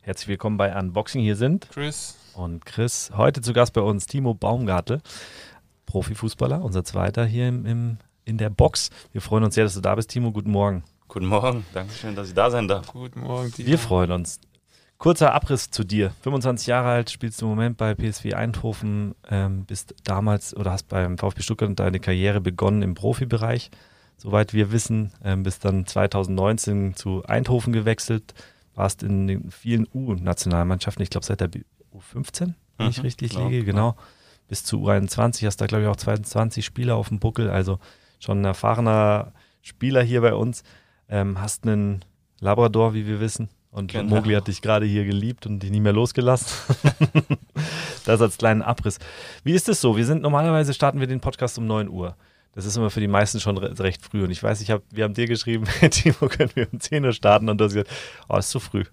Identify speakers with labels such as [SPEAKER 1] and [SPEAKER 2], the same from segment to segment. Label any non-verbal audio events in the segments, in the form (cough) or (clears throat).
[SPEAKER 1] Herzlich willkommen bei Unboxing. Hier sind
[SPEAKER 2] Chris
[SPEAKER 1] und Chris. Heute zu Gast bei uns Timo Baumgartel, Profifußballer, unser zweiter hier im, im, in der Box. Wir freuen uns sehr, dass du da bist, Timo. Guten Morgen.
[SPEAKER 3] Guten Morgen, danke schön, dass ich da sein darf.
[SPEAKER 2] Guten Morgen,
[SPEAKER 1] Timo. Wir freuen uns. Kurzer Abriss zu dir. 25 Jahre alt, spielst du im Moment bei PSV Eindhoven, ähm, bist damals oder hast beim VfB Stuttgart deine Karriere begonnen im Profibereich. Soweit wir wissen, ähm, bist dann 2019 zu Eindhoven gewechselt, warst in den vielen U-Nationalmannschaften, ich glaube seit der U15, wenn mhm, ich richtig klar, liege, genau. Bis zu U21 hast da, glaube ich, auch 22 Spieler auf dem Buckel, also schon ein erfahrener Spieler hier bei uns. Ähm, hast einen Labrador, wie wir wissen. Und genau. Mogli hat dich gerade hier geliebt und dich nie mehr losgelassen. (laughs) das als kleinen Abriss. Wie ist es so? Wir sind normalerweise starten wir den Podcast um 9 Uhr. Das ist immer für die meisten schon re recht früh. Und ich weiß, ich hab, wir haben dir geschrieben, (laughs) Timo, können wir um 10 Uhr starten? Und du hast gesagt, oh, ist zu früh.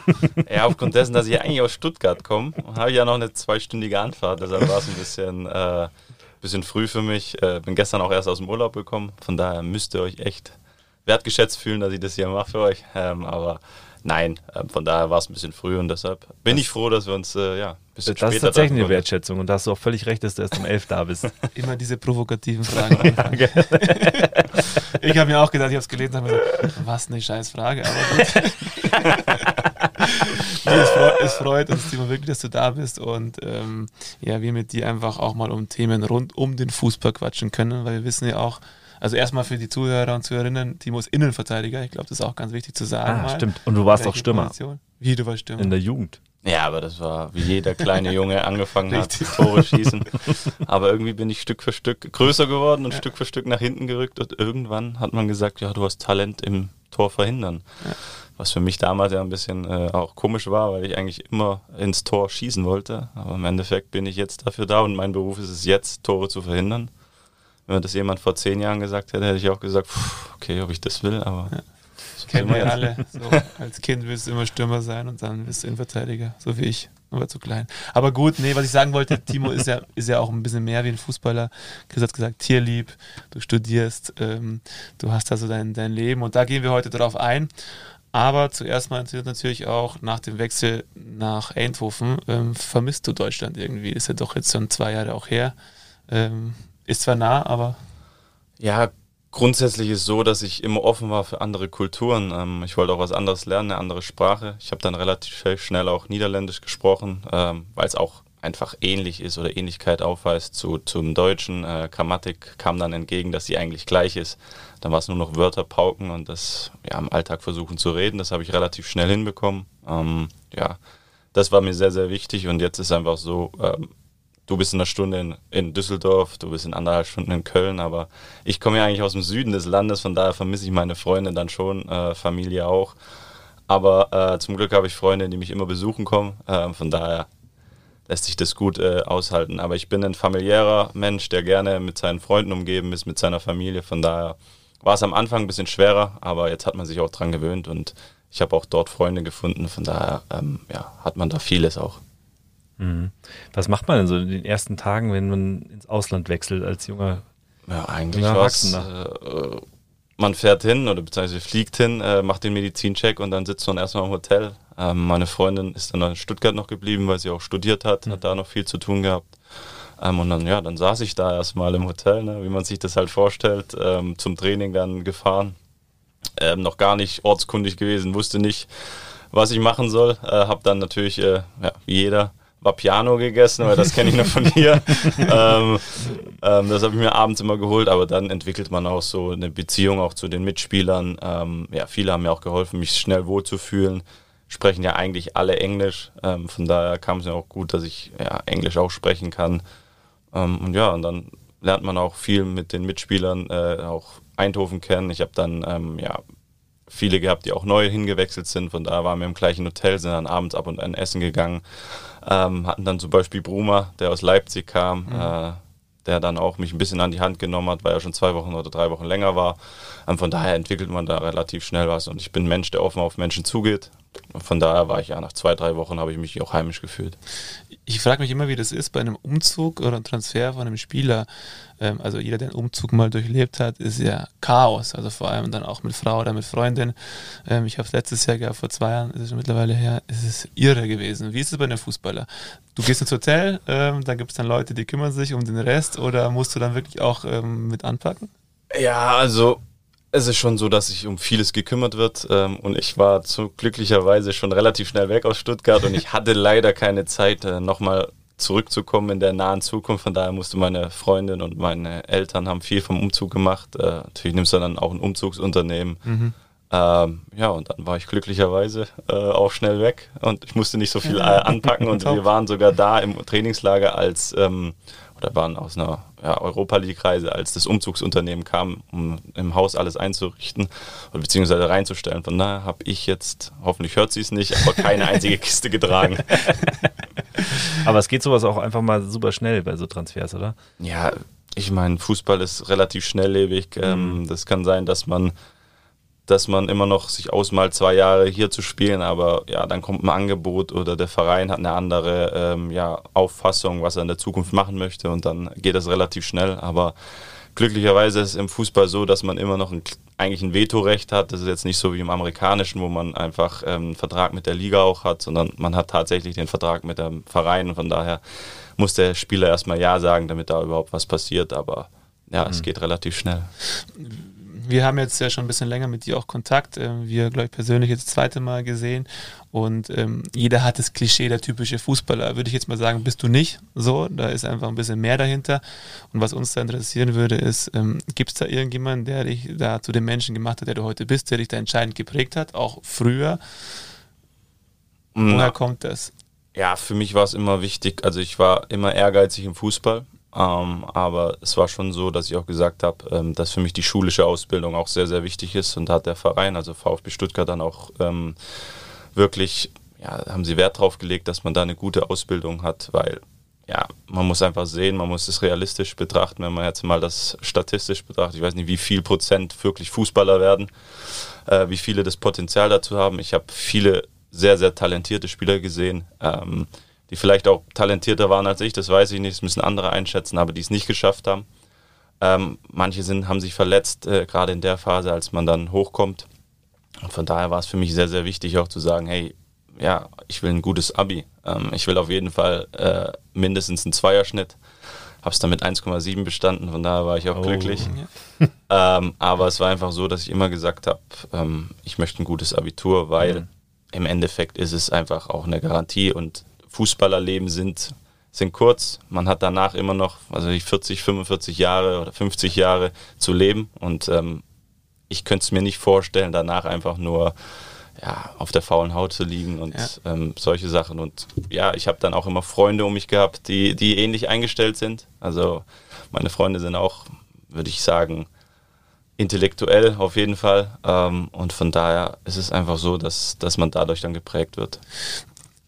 [SPEAKER 1] (laughs)
[SPEAKER 3] ja, aufgrund dessen, dass ich eigentlich aus Stuttgart komme, habe ich ja noch eine zweistündige Anfahrt. Deshalb war es ein bisschen, äh, bisschen früh für mich. Äh, bin gestern auch erst aus dem Urlaub gekommen. Von daher müsst ihr euch echt wertgeschätzt fühlen, dass ich das hier mache für euch. Ähm, aber Nein, ähm, von daher war es ein bisschen früh und deshalb bin ich froh, dass wir uns äh, ja, bisschen
[SPEAKER 1] das ist tatsächlich eine Wertschätzung und da hast du auch völlig recht, dass du erst um elf da bist. (laughs)
[SPEAKER 2] Immer diese provokativen Fragen. (laughs) (laughs) ich habe mir auch gedacht, ich habe es gelesen und habe gesagt, was eine scheiß Frage, aber gut. nee, es, freut, es, freut, uns, Timo, wirklich, dass du da bist und ähm, ja, wir mit dir einfach auch mal um Themen rund um den Fußball quatschen können, weil wir wissen ja auch, also erstmal für die Zuhörer und Zuhörerinnen, Timo ist Innenverteidiger. Ich glaube, das ist auch ganz wichtig zu sagen.
[SPEAKER 1] Ah, mal. stimmt. Und du warst auch Stürmer.
[SPEAKER 2] Position? Wie, du warst Stürmer?
[SPEAKER 1] In der Jugend.
[SPEAKER 3] Ja, aber das war, wie jeder kleine Junge (laughs) angefangen hat, Tore schießen. Aber irgendwie bin ich Stück für Stück größer geworden und ja. Stück für Stück nach hinten gerückt. Und irgendwann hat man gesagt, ja, du hast Talent im Tor verhindern. Ja. Was für mich damals ja ein bisschen äh, auch komisch war, weil ich eigentlich immer ins Tor schießen wollte. Aber im Endeffekt bin ich jetzt dafür da und mein Beruf ist es jetzt, Tore zu verhindern. Wenn mir das jemand vor zehn Jahren gesagt hätte, hätte ich auch gesagt, okay, ob ich das will, aber. Ja.
[SPEAKER 2] So Kennen wir alle. (laughs) So, als Kind willst du immer Stürmer sein und dann bist du Innenverteidiger, so wie ich, aber zu klein. Aber gut, nee, was ich sagen wollte, Timo ist ja, ist ja auch ein bisschen mehr wie ein Fußballer. Chris hat gesagt, tierlieb, du studierst, ähm, du hast da so dein, dein Leben und da gehen wir heute drauf ein. Aber zuerst mal natürlich auch nach dem Wechsel nach Eindhoven, ähm, vermisst du Deutschland irgendwie? Ist ja doch jetzt schon zwei Jahre auch her. Ähm, ist zwar nah, aber.
[SPEAKER 3] Ja, grundsätzlich ist es so, dass ich immer offen war für andere Kulturen. Ähm, ich wollte auch was anderes lernen, eine andere Sprache. Ich habe dann relativ schnell auch Niederländisch gesprochen, ähm, weil es auch einfach ähnlich ist oder Ähnlichkeit aufweist zu, zum Deutschen. Äh, Grammatik kam dann entgegen, dass sie eigentlich gleich ist. Dann war es nur noch Wörter pauken und das ja, im Alltag versuchen zu reden. Das habe ich relativ schnell hinbekommen. Ähm, ja, das war mir sehr, sehr wichtig und jetzt ist einfach so, ähm, du bist in einer Stunde in, in, Düsseldorf, du bist in anderthalb Stunden in Köln, aber ich komme ja eigentlich aus dem Süden des Landes, von daher vermisse ich meine Freunde dann schon, äh, Familie auch. Aber äh, zum Glück habe ich Freunde, die mich immer besuchen kommen, äh, von daher lässt sich das gut äh, aushalten. Aber ich bin ein familiärer Mensch, der gerne mit seinen Freunden umgeben ist, mit seiner Familie, von daher war es am Anfang ein bisschen schwerer, aber jetzt hat man sich auch dran gewöhnt und ich habe auch dort Freunde gefunden, von daher ähm, ja, hat man da vieles auch.
[SPEAKER 1] Mhm. Was macht man denn so in den ersten Tagen, wenn man ins Ausland wechselt als junger
[SPEAKER 3] Ja, eigentlich was. Äh, man fährt hin oder beziehungsweise fliegt hin, äh, macht den Medizincheck und dann sitzt man erstmal im Hotel. Ähm, meine Freundin ist dann in Stuttgart noch geblieben, weil sie auch studiert hat, mhm. hat da noch viel zu tun gehabt. Ähm, und dann, ja, dann saß ich da erstmal im Hotel, ne, wie man sich das halt vorstellt, ähm, zum Training dann gefahren. Ähm, noch gar nicht ortskundig gewesen, wusste nicht, was ich machen soll. Äh, hab dann natürlich, äh, ja, wie jeder, Vapiano gegessen, weil das kenne ich noch von hier. (laughs) ähm, ähm, das habe ich mir abends immer geholt, aber dann entwickelt man auch so eine Beziehung auch zu den Mitspielern. Ähm, ja, viele haben mir auch geholfen, mich schnell wohlzufühlen. Sprechen ja eigentlich alle Englisch, ähm, von daher kam es mir auch gut, dass ich ja, Englisch auch sprechen kann. Ähm, und ja, und dann lernt man auch viel mit den Mitspielern, äh, auch Eindhoven kennen. Ich habe dann ähm, ja, viele gehabt, die auch neu hingewechselt sind. Von daher waren wir im gleichen Hotel, sind dann abends ab und an essen gegangen. Ähm, hatten dann zum Beispiel Bruma, der aus Leipzig kam, mhm. äh, der dann auch mich ein bisschen an die Hand genommen hat, weil er schon zwei Wochen oder drei Wochen länger war. Ähm, von daher entwickelt man da relativ schnell was und ich bin ein Mensch, der offen auf Menschen zugeht. Von daher war ich ja nach zwei, drei Wochen habe ich mich auch heimisch gefühlt.
[SPEAKER 2] Ich frage mich immer, wie das ist bei einem Umzug oder einem Transfer von einem Spieler. Ähm, also jeder, der einen Umzug mal durchlebt hat, ist ja Chaos. Also vor allem dann auch mit Frau oder mit Freundin. Ähm, ich habe es letztes Jahr gehabt, vor zwei Jahren, ist es schon mittlerweile her, ist es irre gewesen. Wie ist es bei einem Fußballer? Du gehst ins Hotel, ähm, da gibt es dann Leute, die kümmern sich um den Rest oder musst du dann wirklich auch mit anpacken?
[SPEAKER 3] Ja, also es ist schon so, dass sich um vieles gekümmert wird ähm, und ich war zu glücklicherweise schon relativ schnell weg aus Stuttgart und ich (laughs) hatte leider keine Zeit, äh, nochmal zurückzukommen in der nahen Zukunft. Von daher musste meine Freundin und meine Eltern haben viel vom Umzug gemacht. Äh, natürlich nimmst du dann auch ein Umzugsunternehmen. Mhm. Ähm, ja, und dann war ich glücklicherweise äh, auch schnell weg und ich musste nicht so viel äh, anpacken und (laughs) wir waren sogar da im Trainingslager als ähm, oder waren aus einer ja, Europa League-Reise, als das Umzugsunternehmen kam, um im Haus alles einzurichten oder beziehungsweise reinzustellen. Von daher habe ich jetzt, hoffentlich hört sie es nicht, aber keine einzige Kiste getragen. (laughs)
[SPEAKER 1] aber es geht sowas auch einfach mal super schnell bei so Transfers, oder?
[SPEAKER 3] Ja, ich meine, Fußball ist relativ schnelllebig. Ähm, mhm. Das kann sein, dass man dass man immer noch sich ausmalt, zwei Jahre hier zu spielen, aber ja, dann kommt ein Angebot oder der Verein hat eine andere ähm, ja, Auffassung, was er in der Zukunft machen möchte und dann geht das relativ schnell. Aber glücklicherweise ist es im Fußball so, dass man immer noch ein, eigentlich ein Vetorecht hat. Das ist jetzt nicht so wie im amerikanischen, wo man einfach ähm, einen Vertrag mit der Liga auch hat, sondern man hat tatsächlich den Vertrag mit dem Verein und von daher muss der Spieler erstmal Ja sagen, damit da überhaupt was passiert. Aber ja, mhm. es geht relativ schnell
[SPEAKER 2] wir haben jetzt ja schon ein bisschen länger mit dir auch Kontakt. Ähm, wir, glaube ich, persönlich jetzt das zweite Mal gesehen. Und ähm, jeder hat das Klischee, der typische Fußballer. Würde ich jetzt mal sagen, bist du nicht so. Da ist einfach ein bisschen mehr dahinter. Und was uns da interessieren würde, ist, ähm, gibt es da irgendjemanden, der dich da zu dem Menschen gemacht hat, der du heute bist, der dich da entscheidend geprägt hat, auch früher? Woher kommt das?
[SPEAKER 3] Ja, für mich war es immer wichtig. Also ich war immer ehrgeizig im Fußball. Ähm, aber es war schon so, dass ich auch gesagt habe, ähm, dass für mich die schulische Ausbildung auch sehr, sehr wichtig ist. Und da hat der Verein, also VfB Stuttgart, dann auch ähm, wirklich, ja, haben sie Wert drauf gelegt, dass man da eine gute Ausbildung hat, weil ja, man muss einfach sehen, man muss es realistisch betrachten, wenn man jetzt mal das statistisch betrachtet. Ich weiß nicht, wie viel Prozent wirklich Fußballer werden, äh, wie viele das Potenzial dazu haben. Ich habe viele sehr, sehr talentierte Spieler gesehen. Ähm, die vielleicht auch talentierter waren als ich, das weiß ich nicht, das müssen andere einschätzen, aber die es nicht geschafft haben. Ähm, manche sind, haben sich verletzt, äh, gerade in der Phase, als man dann hochkommt. Und von daher war es für mich sehr, sehr wichtig auch zu sagen, hey, ja, ich will ein gutes Abi. Ähm, ich will auf jeden Fall äh, mindestens einen Zweierschnitt. Habe es damit 1,7 bestanden, von daher war ich auch oh. glücklich. (laughs) ähm, aber es war einfach so, dass ich immer gesagt habe, ähm, ich möchte ein gutes Abitur, weil mhm. im Endeffekt ist es einfach auch eine Garantie und Fußballerleben sind, sind kurz. Man hat danach immer noch, also 40, 45 Jahre oder 50 Jahre zu leben. Und ähm, ich könnte es mir nicht vorstellen, danach einfach nur ja, auf der faulen Haut zu liegen und ja. ähm, solche Sachen. Und ja, ich habe dann auch immer Freunde um mich gehabt, die, die ähnlich eingestellt sind. Also meine Freunde sind auch, würde ich sagen, intellektuell auf jeden Fall. Ähm, und von daher ist es einfach so, dass, dass man dadurch dann geprägt wird.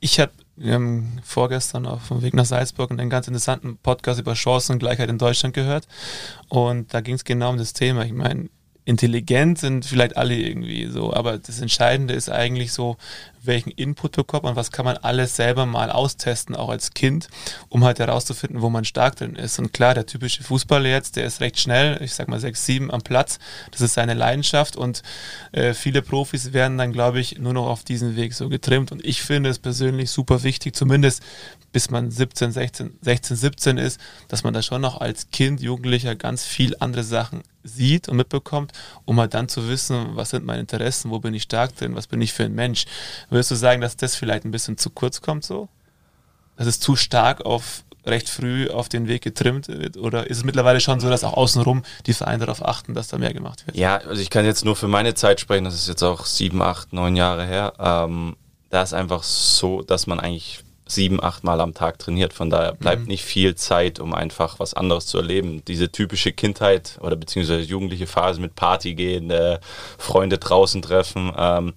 [SPEAKER 2] Ich habe wir haben vorgestern auf dem Weg nach Salzburg einen ganz interessanten Podcast über Chancengleichheit in Deutschland gehört. Und da ging es genau um das Thema. Ich meine, intelligent sind vielleicht alle irgendwie so, aber das Entscheidende ist eigentlich so, welchen Input bekommt man, was kann man alles selber mal austesten, auch als Kind, um halt herauszufinden, wo man stark drin ist. Und klar, der typische Fußballer jetzt, der ist recht schnell, ich sag mal 6, 7 am Platz, das ist seine Leidenschaft und äh, viele Profis werden dann, glaube ich, nur noch auf diesen Weg so getrimmt und ich finde es persönlich super wichtig, zumindest bis man 17, 16, 16, 17 ist, dass man da schon noch als Kind, Jugendlicher ganz viel andere Sachen sieht und mitbekommt, um halt dann zu wissen, was sind meine Interessen, wo bin ich stark drin, was bin ich für ein Mensch. Würdest du sagen, dass das vielleicht ein bisschen zu kurz kommt so? Dass es zu stark auf recht früh auf den Weg getrimmt wird? Oder ist es mittlerweile schon so, dass auch außenrum die Vereine darauf achten, dass da mehr gemacht wird?
[SPEAKER 3] Ja, also ich kann jetzt nur für meine Zeit sprechen, das ist jetzt auch sieben, acht, neun Jahre her. Ähm, da ist einfach so, dass man eigentlich sieben, acht Mal am Tag trainiert. Von daher bleibt mhm. nicht viel Zeit, um einfach was anderes zu erleben. Diese typische Kindheit oder beziehungsweise jugendliche Phase mit Party gehen, äh, Freunde draußen treffen, ähm,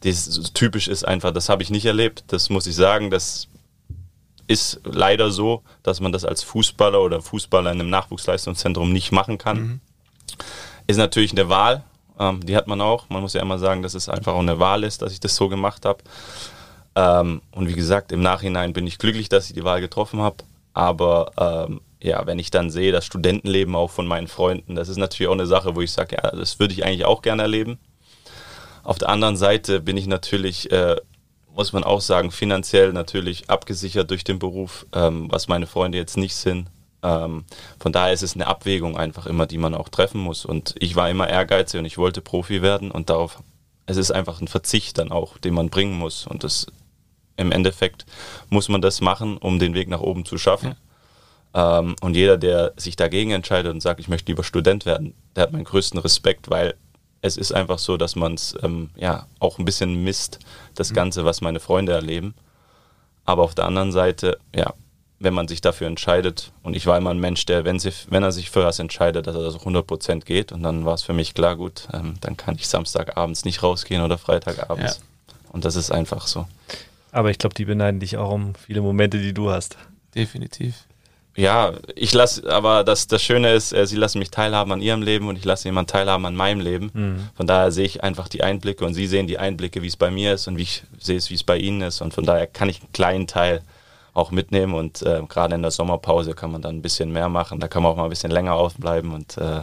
[SPEAKER 3] das typisch ist einfach, das habe ich nicht erlebt. Das muss ich sagen, das ist leider so, dass man das als Fußballer oder Fußballer in einem Nachwuchsleistungszentrum nicht machen kann. Mhm. Ist natürlich eine Wahl, Ähm, die hat man auch. Man muss ja immer sagen, dass es einfach auch eine Wahl ist, dass ich das so gemacht habe. Ähm, und wie gesagt, im Nachhinein bin ich glücklich, dass ich die Wahl getroffen habe. Aber ähm, ja, wenn ich dann sehe, das Studentenleben auch von meinen Freunden, das ist natürlich auch eine Sache, wo ich sage, ja, das würde ich eigentlich auch gerne erleben. Auf der anderen Seite bin ich natürlich, äh, muss man auch sagen, finanziell natürlich abgesichert durch den Beruf, ähm, was meine Freunde jetzt nicht sind. Ähm, von daher ist es eine Abwägung einfach immer, die man auch treffen muss. Und ich war immer ehrgeizig und ich wollte Profi werden und darauf, es ist einfach ein Verzicht dann auch, den man bringen muss. Und das im Endeffekt muss man das machen, um den Weg nach oben zu schaffen. Ja. Ähm, und jeder, der sich dagegen entscheidet und sagt, ich möchte lieber Student werden, der hat meinen größten Respekt, weil es ist einfach so, dass man es ähm, ja auch ein bisschen misst, das mhm. Ganze, was meine Freunde erleben. Aber auf der anderen Seite, ja, wenn man sich dafür entscheidet, und ich war immer ein Mensch, der, wenn, sie, wenn er sich für was entscheidet, dass er das 100% geht, und dann war es für mich klar, gut, ähm, dann kann ich Samstagabends nicht rausgehen oder Freitagabends. Ja. Und das ist einfach so.
[SPEAKER 1] Aber ich glaube, die beneiden dich auch um viele Momente, die du hast.
[SPEAKER 2] Definitiv.
[SPEAKER 3] Ja, ich lasse, aber das, das Schöne ist, äh, sie lassen mich teilhaben an ihrem Leben und ich lasse jemanden teilhaben an meinem Leben. Mhm. Von daher sehe ich einfach die Einblicke und sie sehen die Einblicke, wie es bei mir ist und wie ich sehe es, wie es bei ihnen ist. Und von daher kann ich einen kleinen Teil auch mitnehmen und äh, gerade in der Sommerpause kann man dann ein bisschen mehr machen. Da kann man auch mal ein bisschen länger aufbleiben und äh,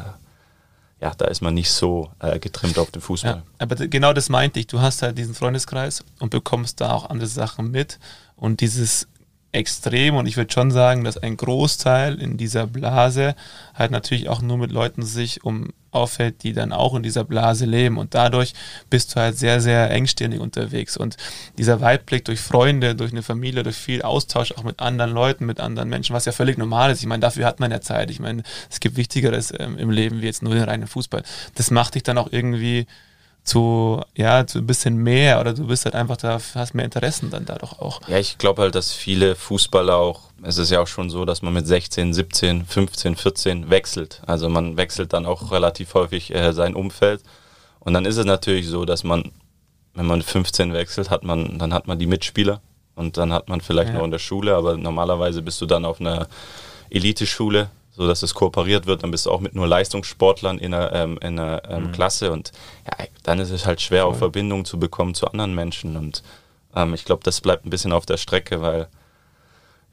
[SPEAKER 3] ja, da ist man nicht so äh, getrimmt auf den Fußball. Ja,
[SPEAKER 2] aber genau das meinte ich. Du hast halt diesen Freundeskreis und bekommst da auch andere Sachen mit und dieses extrem und ich würde schon sagen, dass ein Großteil in dieser Blase halt natürlich auch nur mit Leuten sich um auffällt, die dann auch in dieser Blase leben und dadurch bist du halt sehr, sehr engstirnig unterwegs und dieser Weitblick durch Freunde, durch eine Familie, durch viel Austausch auch mit anderen Leuten, mit anderen Menschen, was ja völlig normal ist. Ich meine, dafür hat man ja Zeit. Ich meine, es gibt Wichtigeres ähm, im Leben wie jetzt nur den reinen Fußball. Das macht dich dann auch irgendwie zu, ja, zu ein bisschen mehr oder du bist halt einfach da, hast mehr Interessen dann da doch auch.
[SPEAKER 3] Ja, ich glaube halt, dass viele Fußballer auch, es ist ja auch schon so, dass man mit 16, 17, 15, 14 wechselt. Also man wechselt dann auch relativ häufig äh, sein Umfeld. Und dann ist es natürlich so, dass man, wenn man 15 wechselt, hat man, dann hat man die Mitspieler und dann hat man vielleicht ja. noch in der Schule, aber normalerweise bist du dann auf einer Eliteschule so dass es kooperiert wird, dann bist du auch mit nur Leistungssportlern in einer, ähm, in einer ähm, mhm. Klasse und ja, dann ist es halt schwer, auch Verbindungen zu bekommen zu anderen Menschen und ähm, ich glaube, das bleibt ein bisschen auf der Strecke, weil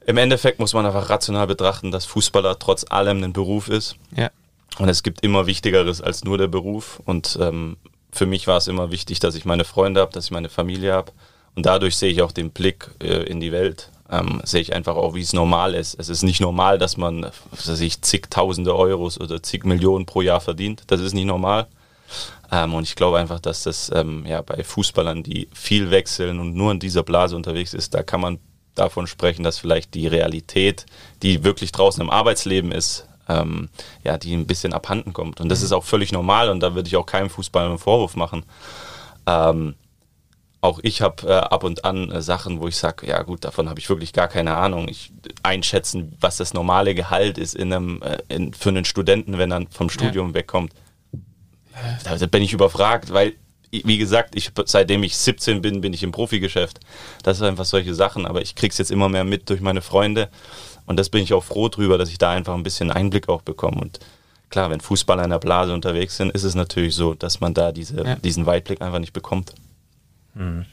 [SPEAKER 3] im Endeffekt muss man einfach rational betrachten, dass Fußballer trotz allem ein Beruf ist.
[SPEAKER 2] Ja.
[SPEAKER 3] Und es gibt immer Wichtigeres als nur der Beruf und ähm, für mich war es immer wichtig, dass ich meine Freunde habe, dass ich meine Familie habe und dadurch sehe ich auch den Blick äh, in die Welt ähm, sehe ich einfach auch, wie es normal ist. Es ist nicht normal, dass man sich zigtausende Euros oder zig Millionen pro Jahr verdient. Das ist nicht normal. Ähm, und ich glaube einfach, dass das ähm, ja, bei Fußballern, die viel wechseln und nur in dieser Blase unterwegs ist, da kann man davon sprechen, dass vielleicht die Realität, die wirklich draußen im Arbeitsleben ist, ähm, ja, die ein bisschen abhanden kommt. Und das mhm. ist auch völlig normal und da würde ich auch keinem Fußballer einen Vorwurf machen. Ähm, auch ich habe äh, ab und an äh, Sachen, wo ich sage, ja gut, davon habe ich wirklich gar keine Ahnung. Ich einschätzen, was das normale Gehalt ist in einem, äh, in, für einen Studenten, wenn er vom Studium ja. wegkommt. Da, da bin ich überfragt, weil, wie gesagt, ich, seitdem ich 17 bin, bin ich im Profigeschäft. Das sind einfach solche Sachen, aber ich kriege es jetzt immer mehr mit durch meine Freunde. Und das bin ich auch froh drüber, dass ich da einfach ein bisschen Einblick auch bekomme. Und klar, wenn Fußballer in der Blase unterwegs sind, ist es natürlich so, dass man da diese, ja. diesen Weitblick einfach nicht bekommt.
[SPEAKER 1] Mhm.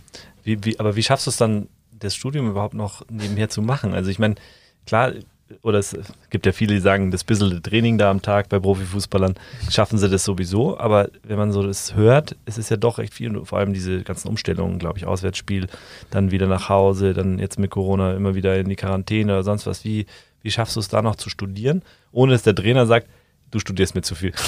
[SPEAKER 1] Wie, wie, aber wie schaffst du es dann, das Studium überhaupt noch nebenher zu machen? Also ich meine, klar, oder es gibt ja viele, die sagen, das bisschen Training da am Tag bei Profifußballern schaffen sie das sowieso, aber wenn man so das hört, ist es ja doch recht viel, vor allem diese ganzen Umstellungen, glaube ich, Auswärtsspiel, dann wieder nach Hause, dann jetzt mit Corona immer wieder in die Quarantäne oder sonst was. Wie, wie schaffst du es da noch zu studieren, ohne dass der Trainer sagt, du studierst mir zu viel. (laughs)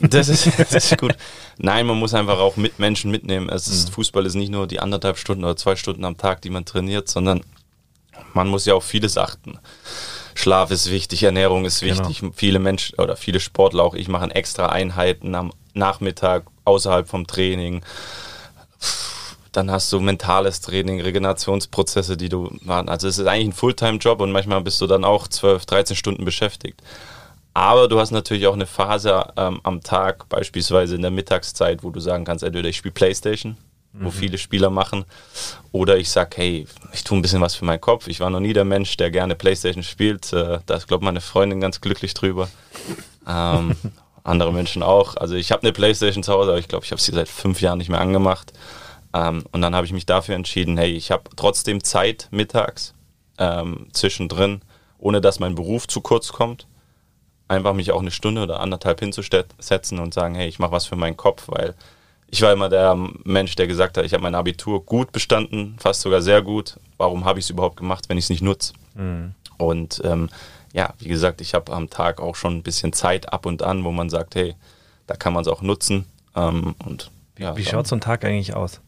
[SPEAKER 3] Das ist, das ist gut. (laughs) Nein, man muss einfach auch mit Menschen mitnehmen. Es ist, mhm. Fußball ist nicht nur die anderthalb Stunden oder zwei Stunden am Tag, die man trainiert, sondern man muss ja auf vieles achten. Schlaf ist wichtig, Ernährung ist genau. wichtig. Genau. Viele Menschen oder viele Sportler, auch ich, machen extra Einheiten am Nachmittag außerhalb vom Training. Dann hast du mentales Training, Regenerationsprozesse, die du machen. Also es ist eigentlich ein Fulltime-Job und manchmal bist du dann auch 12, 13 Stunden beschäftigt. Aber du hast natürlich auch eine Phase ähm, am Tag, beispielsweise in der Mittagszeit, wo du sagen kannst, entweder ich spiele Playstation, mhm. wo viele Spieler machen, oder ich sage, hey, ich tue ein bisschen was für meinen Kopf. Ich war noch nie der Mensch, der gerne Playstation spielt. Äh, da ist, glaube ich, meine Freundin ganz glücklich drüber. ähm, (laughs) andere Menschen auch. Also ich habe eine Playstation zu Hause, aber ich glaube, ich habe sie seit fünf Jahren nicht mehr angemacht. Ähm, und dann habe ich mich dafür entschieden, hey, ich habe trotzdem Zeit mittags ähm, zwischendrin, ohne dass mein Beruf zu kurz kommt. Einfach mich auch eine Stunde oder anderthalb hinzusetzen und sagen, hey, ich mache was für meinen Kopf, weil ich war immer der Mensch, der gesagt hat, ich habe mein Abitur gut bestanden, fast sogar sehr gut. Warum habe ich es überhaupt gemacht, wenn ich es nicht nutze? Mhm. Und ähm, ja, wie gesagt, ich habe am Tag auch schon ein bisschen Zeit ab und an, wo man sagt, hey, da kann man es auch nutzen. Ähm, und,
[SPEAKER 1] ja, wie schaut so ein Tag eigentlich aus?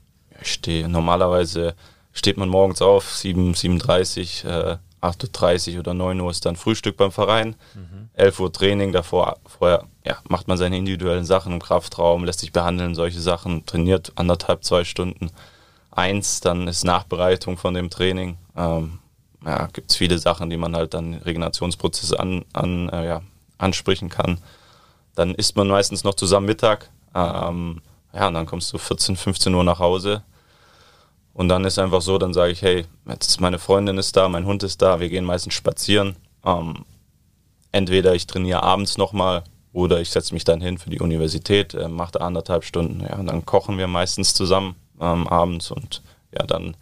[SPEAKER 3] Ich stehe, normalerweise steht man morgens auf, 7, 7.30 äh, 8.30 Uhr oder 9 Uhr ist dann Frühstück beim Verein, mhm. 11 Uhr Training, davor vorher ja, macht man seine individuellen Sachen im Kraftraum, lässt sich behandeln, solche Sachen, trainiert anderthalb, zwei Stunden. Eins, dann ist Nachbereitung von dem Training. Ähm, ja, gibt es viele Sachen, die man halt dann Regenerationsprozesse an, an, äh, ja, ansprechen kann. Dann isst man meistens noch zusammen Mittag. Ähm, ja, und dann kommst du 14, 15 Uhr nach Hause. Und dann ist einfach so, dann sage ich, hey, jetzt meine Freundin ist da, mein Hund ist da, wir gehen meistens spazieren. Ähm, entweder ich trainiere abends nochmal oder ich setze mich dann hin für die Universität, äh, mache da anderthalb Stunden. Ja, und dann kochen wir meistens zusammen ähm, abends und ja, dann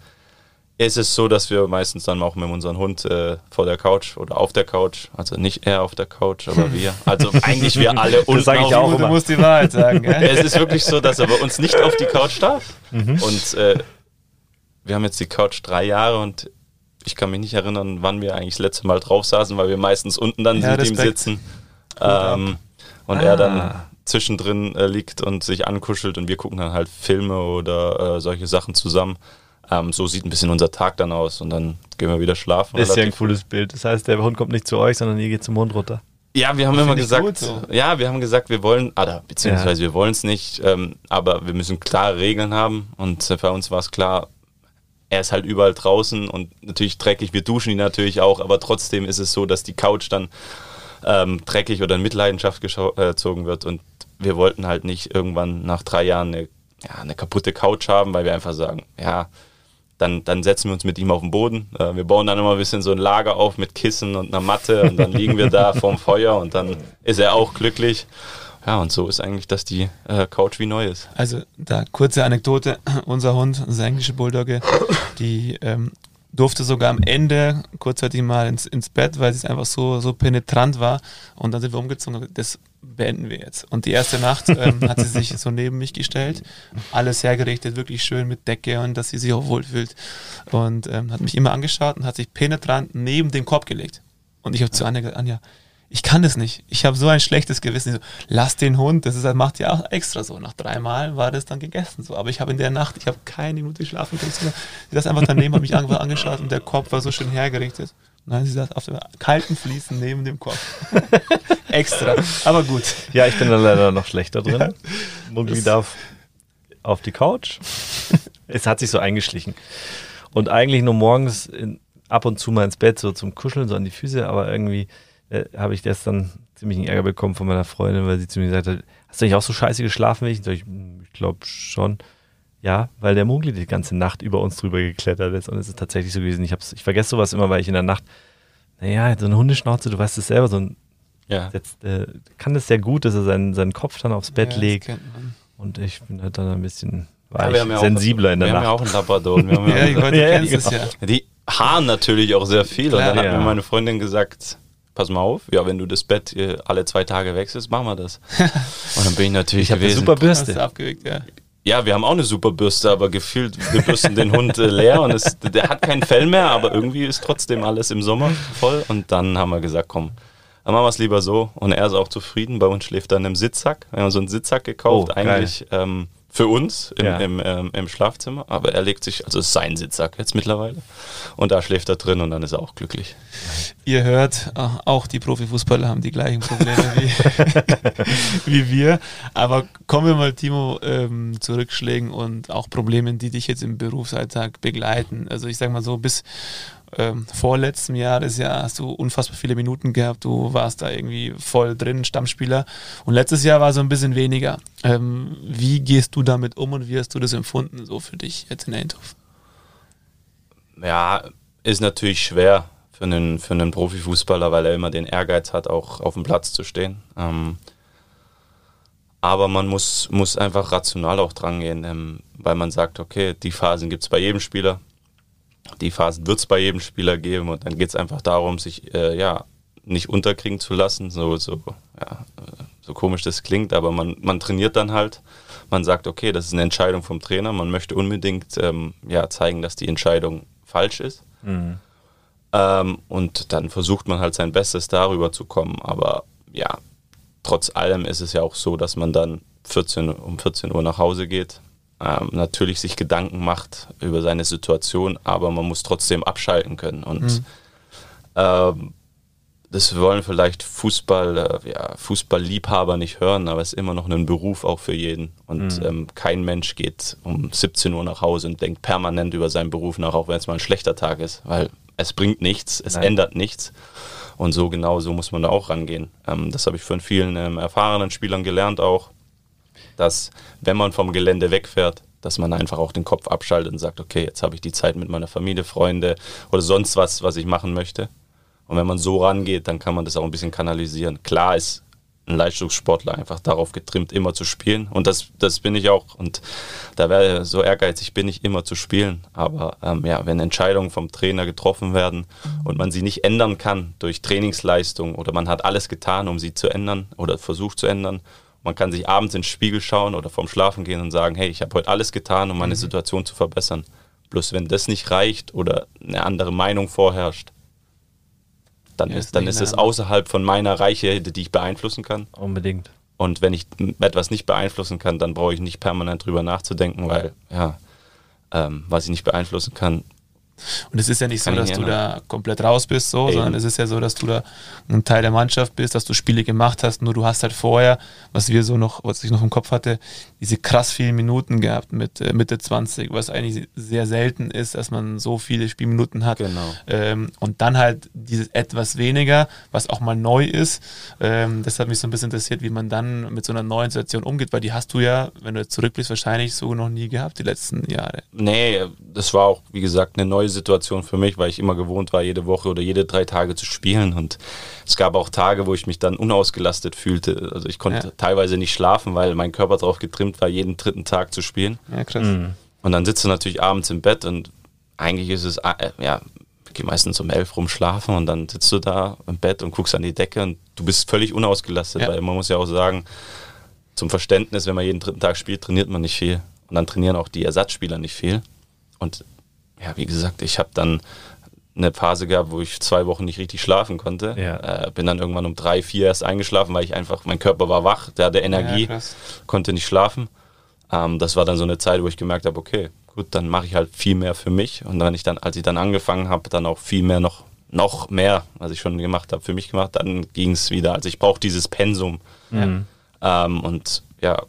[SPEAKER 3] ist es so, dass wir meistens dann auch mit unserem Hund äh, vor der Couch oder auf der Couch, also nicht er auf der Couch, aber (laughs) wir, also eigentlich wir alle
[SPEAKER 1] und sage ich auch
[SPEAKER 2] du immer. musst die Wahrheit sagen. Ja?
[SPEAKER 3] Es ist wirklich so, dass er bei uns nicht auf die Couch darf mhm. und äh, wir haben jetzt die Couch drei Jahre und ich kann mich nicht erinnern, wann wir eigentlich das letzte Mal drauf saßen, weil wir meistens unten dann ja, mit ihm sitzen ähm, und ah. er dann ah. zwischendrin äh, liegt und sich ankuschelt und wir gucken dann halt Filme oder äh, solche Sachen zusammen. Ähm, so sieht ein bisschen unser Tag dann aus und dann gehen wir wieder schlafen.
[SPEAKER 1] Das ist ja ein cooles Bild. Das heißt, der Hund kommt nicht zu euch, sondern ihr geht zum Hund runter.
[SPEAKER 3] Ja, wir haben das immer gesagt, gut, so. ja, wir haben gesagt, wir wollen, oder beziehungsweise ja. wir wollen es nicht, ähm, aber wir müssen klare Regeln haben und äh, für uns war es klar, er ist halt überall draußen und natürlich dreckig, wir duschen ihn natürlich auch, aber trotzdem ist es so, dass die Couch dann ähm, dreckig oder in Mitleidenschaft äh, gezogen wird und wir wollten halt nicht irgendwann nach drei Jahren eine, ja, eine kaputte Couch haben, weil wir einfach sagen, ja, dann, dann setzen wir uns mit ihm auf den Boden. Äh, wir bauen dann immer ein bisschen so ein Lager auf mit Kissen und einer Matte und dann liegen wir da (laughs) vorm Feuer und dann ist er auch glücklich. Ja, und so ist eigentlich, dass die äh, Couch wie neu ist.
[SPEAKER 2] Also, da kurze Anekdote: (clears throat) Unser Hund, unser englische Bulldogge, die ähm, durfte sogar am Ende kurzzeitig mal ins, ins Bett, weil es einfach so, so penetrant war. Und dann sind wir umgezogen. Das beenden wir jetzt. Und die erste Nacht (laughs) ähm, hat sie sich so neben mich gestellt, alles hergerichtet, wirklich schön mit Decke und dass sie sich auch wohlfühlt. Und ähm, hat mich immer angeschaut und hat sich penetrant neben den Korb gelegt. Und ich habe zu Anja gesagt, Anja, ich kann das nicht. Ich habe so ein schlechtes Gewissen. So, lass den Hund, das ist, das macht ja auch extra so. Nach dreimal war das dann gegessen so. Aber ich habe in der Nacht, ich habe keine Minute geschlafen. Sie saß einfach daneben, hat mich einfach angeschaut und der Kopf war so schön hergerichtet. Nein, sie saß auf dem kalten Fliesen neben dem Kopf. (laughs) extra. Aber gut.
[SPEAKER 1] Ja, ich bin da leider noch schlechter drin. Ja. Mugli darf auf die Couch. es hat sich so eingeschlichen. Und eigentlich nur morgens in, ab und zu mal ins Bett, so zum Kuscheln, so an die Füße, aber irgendwie äh, habe ich gestern ziemlich einen Ärger bekommen von meiner Freundin, weil sie zu mir gesagt hat, hast du nicht auch so scheiße geschlafen wie ich? Ich, hm, ich glaube schon. Ja, weil der Mugli die ganze Nacht über uns drüber geklettert ist und es ist tatsächlich so gewesen. Ich, hab's, ich vergesse sowas immer, weil ich in der Nacht, naja, so eine Hundeschnauze, du weißt es selber, so ein, ja. jetzt, äh, kann das sehr gut, dass er seinen, seinen Kopf dann aufs Bett ja, legt. Und ich bin halt dann ein bisschen war ja, ja sensibler
[SPEAKER 3] auch,
[SPEAKER 1] in der
[SPEAKER 3] wir
[SPEAKER 1] Nacht.
[SPEAKER 3] Wir haben ja auch einen Labrador. (laughs) Ja, ich meine, ja, genau. ja. Die haaren natürlich auch sehr viel. Und dann hat mir meine Freundin gesagt, pass mal auf, ja, wenn du das Bett alle zwei Tage wechselst, machen wir das. (laughs) Und dann bin ich natürlich
[SPEAKER 1] ich gewesen. Eine super Bürste.
[SPEAKER 2] Abgewickt, ja.
[SPEAKER 3] Ja, wir haben auch eine super Bürste, aber gefühlt, wir bürsten den Hund äh, leer und es, der hat kein Fell mehr, aber irgendwie ist trotzdem alles im Sommer voll. Und dann haben wir gesagt, komm, dann machen wir es lieber so. Und er ist auch zufrieden. Bei uns schläft er in einem Sitzsack. Wir haben so einen Sitzsack gekauft, oh, eigentlich. Ähm, für uns im, ja. im, ähm, im, Schlafzimmer, aber er legt sich, also ist sein Sitzsack jetzt mittlerweile und da schläft er drin und dann ist er auch glücklich.
[SPEAKER 2] Ihr hört, äh, auch die Profifußballer haben die gleichen Probleme wie, (laughs) wie wir, aber kommen wir mal, Timo, ähm, zu Rückschlägen und auch Problemen, die dich jetzt im Berufsalltag begleiten. Also ich sage mal so, bis ähm, vorletztem Jahr des Jahr hast du unfassbar viele Minuten gehabt, du warst da irgendwie voll drin, Stammspieler. Und letztes Jahr war so ein bisschen weniger. Ähm, wie gehst du damit um und wie hast du das empfunden, so für dich jetzt in Eindhoven?
[SPEAKER 3] Ja, ist natürlich schwer für einen, für einen Profifußballer, weil er immer den Ehrgeiz hat, auch auf dem Platz zu stehen. Ähm, Aber man muss, muss einfach rational auch dran gehen, ähm, weil man sagt, okay, die Phasen gibt es bei jedem Spieler, die Phasen wird es bei jedem Spieler geben und dann geht es einfach darum, sich äh, ja nicht unterkriegen zu lassen, so, so, ja, so komisch das klingt, aber man, man trainiert dann halt. Man sagt, okay, das ist eine Entscheidung vom Trainer, man möchte unbedingt ähm, ja, zeigen, dass die Entscheidung falsch ist. Mhm. Ähm, und dann versucht man halt sein Bestes darüber zu kommen. Aber ja, trotz allem ist es ja auch so, dass man dann 14, um 14 Uhr nach Hause geht. Ähm, natürlich sich Gedanken macht über seine Situation, aber man muss trotzdem abschalten können. Und mhm. ähm, das wollen vielleicht Fußball, äh, ja, Fußballliebhaber nicht hören, aber es ist immer noch ein Beruf auch für jeden. Und mhm. ähm, kein Mensch geht um 17 Uhr nach Hause und denkt permanent über seinen Beruf nach, auch wenn es mal ein schlechter Tag ist, weil es bringt nichts, es Nein. ändert nichts. Und so genau so muss man da auch rangehen. Ähm, das habe ich von vielen ähm, erfahrenen Spielern gelernt auch, dass wenn man vom Gelände wegfährt, dass man einfach auch den Kopf abschaltet und sagt, okay, jetzt habe ich die Zeit mit meiner Familie, Freunde oder sonst was, was ich machen möchte. Und wenn man so rangeht, dann kann man das auch ein bisschen kanalisieren. Klar ist ein Leistungssportler einfach darauf getrimmt, immer zu spielen. Und das, das bin ich auch. Und da wäre so ehrgeizig bin ich immer zu spielen. Aber ähm, ja, wenn Entscheidungen vom Trainer getroffen werden und man sie nicht ändern kann durch Trainingsleistung oder man hat alles getan, um sie zu ändern oder versucht zu ändern, man kann sich abends ins Spiegel schauen oder vorm Schlafen gehen und sagen, hey, ich habe heute alles getan, um meine mhm. Situation zu verbessern. Bloß wenn das nicht reicht oder eine andere Meinung vorherrscht, dann, ja, ist, dann ist es außerhalb von meiner Reichweite, die ich beeinflussen kann.
[SPEAKER 1] Unbedingt.
[SPEAKER 3] Und wenn ich etwas nicht beeinflussen kann, dann brauche ich nicht permanent drüber nachzudenken, weil ja, ähm, was ich nicht beeinflussen kann,
[SPEAKER 2] und es ist ja nicht so, dass du da komplett raus bist, so, sondern es ist ja so, dass du da ein Teil der Mannschaft bist, dass du Spiele gemacht hast, nur du hast halt vorher, was wir so noch, was ich noch im Kopf hatte, diese krass vielen Minuten gehabt mit äh, Mitte 20, was eigentlich sehr selten ist, dass man so viele Spielminuten hat.
[SPEAKER 3] Genau.
[SPEAKER 2] Ähm, und dann halt dieses etwas weniger, was auch mal neu ist. Ähm, das hat mich so ein bisschen interessiert, wie man dann mit so einer neuen Situation umgeht, weil die hast du ja, wenn du jetzt zurückblickst, wahrscheinlich so noch nie gehabt, die letzten Jahre.
[SPEAKER 3] Nee, das war auch, wie gesagt, eine neue neue Situation für mich, weil ich immer gewohnt war, jede Woche oder jede drei Tage zu spielen. Und es gab auch Tage, wo ich mich dann unausgelastet fühlte. Also ich konnte ja. teilweise nicht schlafen, weil mein Körper darauf getrimmt war, jeden dritten Tag zu spielen.
[SPEAKER 2] Ja, krass. Mhm.
[SPEAKER 3] Und dann sitzt du natürlich abends im Bett und eigentlich ist es, äh, ja, ich gehe meistens um elf rum schlafen und dann sitzt du da im Bett und guckst an die Decke und du bist völlig unausgelastet, ja. weil man muss ja auch sagen, zum Verständnis, wenn man jeden dritten Tag spielt, trainiert man nicht viel. Und dann trainieren auch die Ersatzspieler nicht viel. Und ja, wie gesagt, ich habe dann eine Phase gehabt, wo ich zwei Wochen nicht richtig schlafen konnte. Ja. Äh, bin dann irgendwann um drei, vier erst eingeschlafen, weil ich einfach, mein Körper war wach, der hatte Energie, ja, konnte nicht schlafen. Ähm, das war dann so eine Zeit, wo ich gemerkt habe, okay, gut, dann mache ich halt viel mehr für mich. Und wenn ich dann, als ich dann angefangen habe, dann auch viel mehr noch, noch mehr, was ich schon gemacht habe, für mich gemacht, dann ging es wieder. Also ich brauche dieses Pensum. Mhm. Ähm, und ja,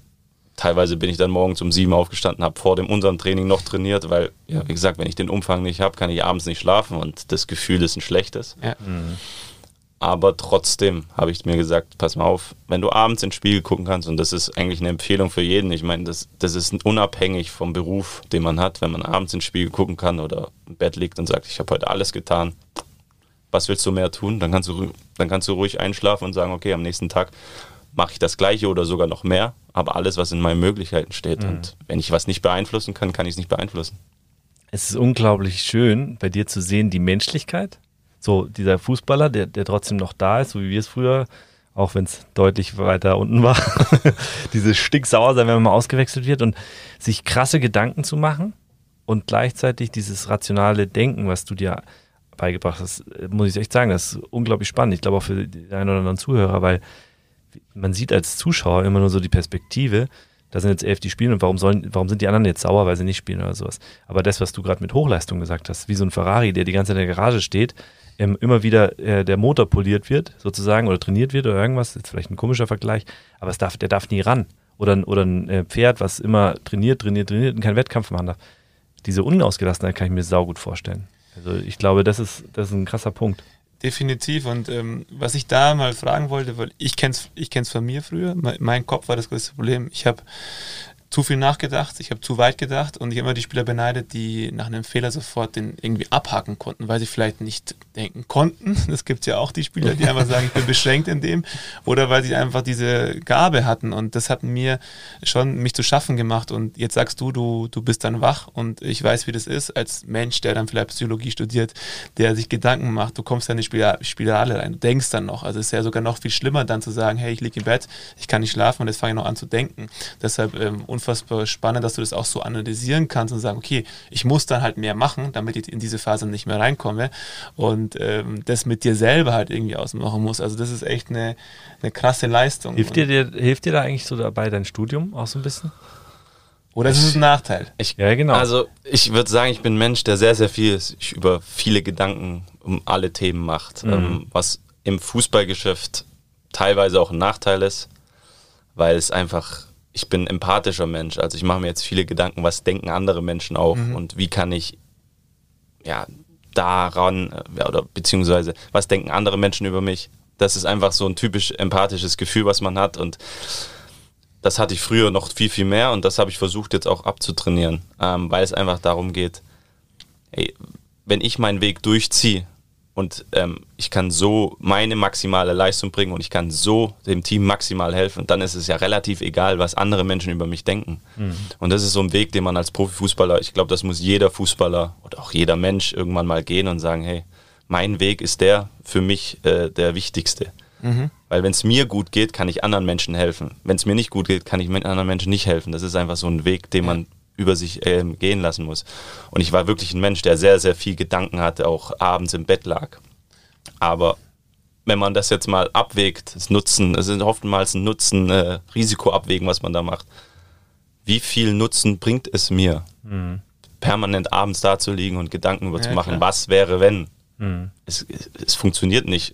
[SPEAKER 3] teilweise bin ich dann morgens um sieben aufgestanden, habe vor dem unserem Training noch trainiert, weil, ja, wie gesagt, wenn ich den Umfang nicht habe, kann ich abends nicht schlafen und das Gefühl ist ein schlechtes. Ja. Mhm. Aber trotzdem habe ich mir gesagt, pass mal auf, wenn du abends ins Spiegel gucken kannst, und das ist eigentlich eine Empfehlung für jeden, ich meine, das, das ist unabhängig vom Beruf, den man hat, wenn man abends ins Spiegel gucken kann oder im Bett liegt und sagt, ich habe heute alles getan, was willst du mehr tun? Dann kannst du, dann kannst du ruhig einschlafen und sagen, okay, am nächsten Tag mache ich das Gleiche oder sogar noch mehr, aber alles, was in meinen Möglichkeiten steht. Mhm. Und wenn ich was nicht beeinflussen kann, kann ich es nicht beeinflussen.
[SPEAKER 1] Es ist unglaublich schön, bei dir zu sehen, die Menschlichkeit. So, dieser Fußballer, der, der trotzdem noch da ist, so wie wir es früher, auch wenn es deutlich weiter unten war, (laughs) dieses Stinksauer sein, wenn man mal ausgewechselt wird und sich krasse Gedanken zu machen und gleichzeitig dieses rationale Denken, was du dir beigebracht hast, muss ich echt sagen, das ist unglaublich spannend. Ich glaube auch für den einen oder anderen Zuhörer, weil man sieht als Zuschauer immer nur so die Perspektive, da sind jetzt elf, die spielen und warum, sollen, warum sind die anderen jetzt sauer, weil sie nicht spielen oder sowas. Aber das, was du gerade mit Hochleistung gesagt hast, wie so ein Ferrari, der die ganze Zeit in der Garage steht, ähm, immer wieder äh, der Motor poliert wird, sozusagen, oder trainiert wird oder irgendwas, ist vielleicht ein komischer Vergleich, aber es darf, der darf nie ran. Oder, oder ein äh, Pferd, was immer trainiert, trainiert, trainiert und keinen Wettkampf machen darf. Diese Unausgelassenheit kann ich mir saugut vorstellen. Also ich glaube, das ist, das ist ein krasser Punkt.
[SPEAKER 2] Definitiv. Und ähm, was ich da mal fragen wollte, weil ich kenne es ich kenn's von mir früher. Mein, Kopf war das größte Problem. Ich habe zu viel nachgedacht, ich habe zu weit gedacht und ich habe immer die Spieler beneidet, die nach einem Fehler sofort den irgendwie abhaken konnten, weil sie vielleicht nicht denken konnten. (laughs) Das gibt es ja auch die Spieler, die einfach sagen, ich bin beschränkt in dem. Oder weil sie einfach diese Gabe hatten. Und das hat mir schon mich zu schaffen gemacht. Und jetzt sagst du, du, du bist dann wach und ich weiß, wie das ist, als Mensch, der dann vielleicht Psychologie studiert, der sich Gedanken macht. Du kommst dann in die Spirale rein, du denkst dann noch. Also es ist ja sogar noch viel schlimmer, dann zu sagen, hey, ich liege im Bett, ich kann nicht schlafen und jetzt fange ich noch an zu denken. Deshalb ähm, unfassbar spannend, dass du das auch so analysieren kannst und sagen, okay, ich muss dann halt mehr machen, damit ich in diese Phase nicht mehr reinkomme und ähm, das mit dir selber halt irgendwie ausmachen muss. Also das ist echt eine, eine krasse Leistung.
[SPEAKER 1] Hilft dir, dir, hilft dir da eigentlich so dabei dein Studium auch so ein bisschen?
[SPEAKER 2] Oder ist es ein Nachteil?
[SPEAKER 3] Ich, ja, genau. Also ich würde sagen, ich bin ein Mensch, der sehr, sehr viel sich über viele Gedanken um alle Themen macht. Mhm. Ähm, was im Fußballgeschäft teilweise auch ein Nachteil ist, weil es einfach ich bin ein empathischer Mensch. Also ich mache mir jetzt viele Gedanken, was denken andere Menschen auch mhm. und wie kann ich ja daran äh, oder beziehungsweise was denken andere Menschen über mich. Das ist einfach so ein typisch empathisches Gefühl, was man hat und das hatte ich früher noch viel, viel mehr und das habe ich versucht jetzt auch abzutrainieren, ähm, weil es einfach darum geht, ey, wenn ich meinen Weg durchziehe, und ähm, ich kann so meine maximale Leistung bringen und ich kann so dem Team maximal helfen. dann ist es ja relativ egal, was andere Menschen über mich denken. Mhm. Und das ist so ein Weg, den man als Profifußballer, ich glaube, das muss jeder Fußballer oder auch jeder Mensch irgendwann mal gehen und sagen, hey, mein Weg ist der für mich äh, der wichtigste. Mhm. Weil wenn es mir gut geht, kann ich anderen Menschen helfen. Wenn es mir nicht gut geht, kann ich anderen Menschen nicht helfen. Das ist einfach so ein Weg, den man über sich ähm, gehen lassen muss. Und ich war wirklich ein Mensch, der sehr, sehr viel Gedanken hatte, auch abends im Bett lag. Aber wenn man das jetzt mal abwägt, das Nutzen, es ist oftmals ein Nutzen, äh, Risiko abwägen, was man da macht. Wie viel Nutzen bringt es mir, mhm. permanent abends da zu liegen und Gedanken über ja, zu machen, klar. was wäre, wenn? Mhm. Es, es funktioniert nicht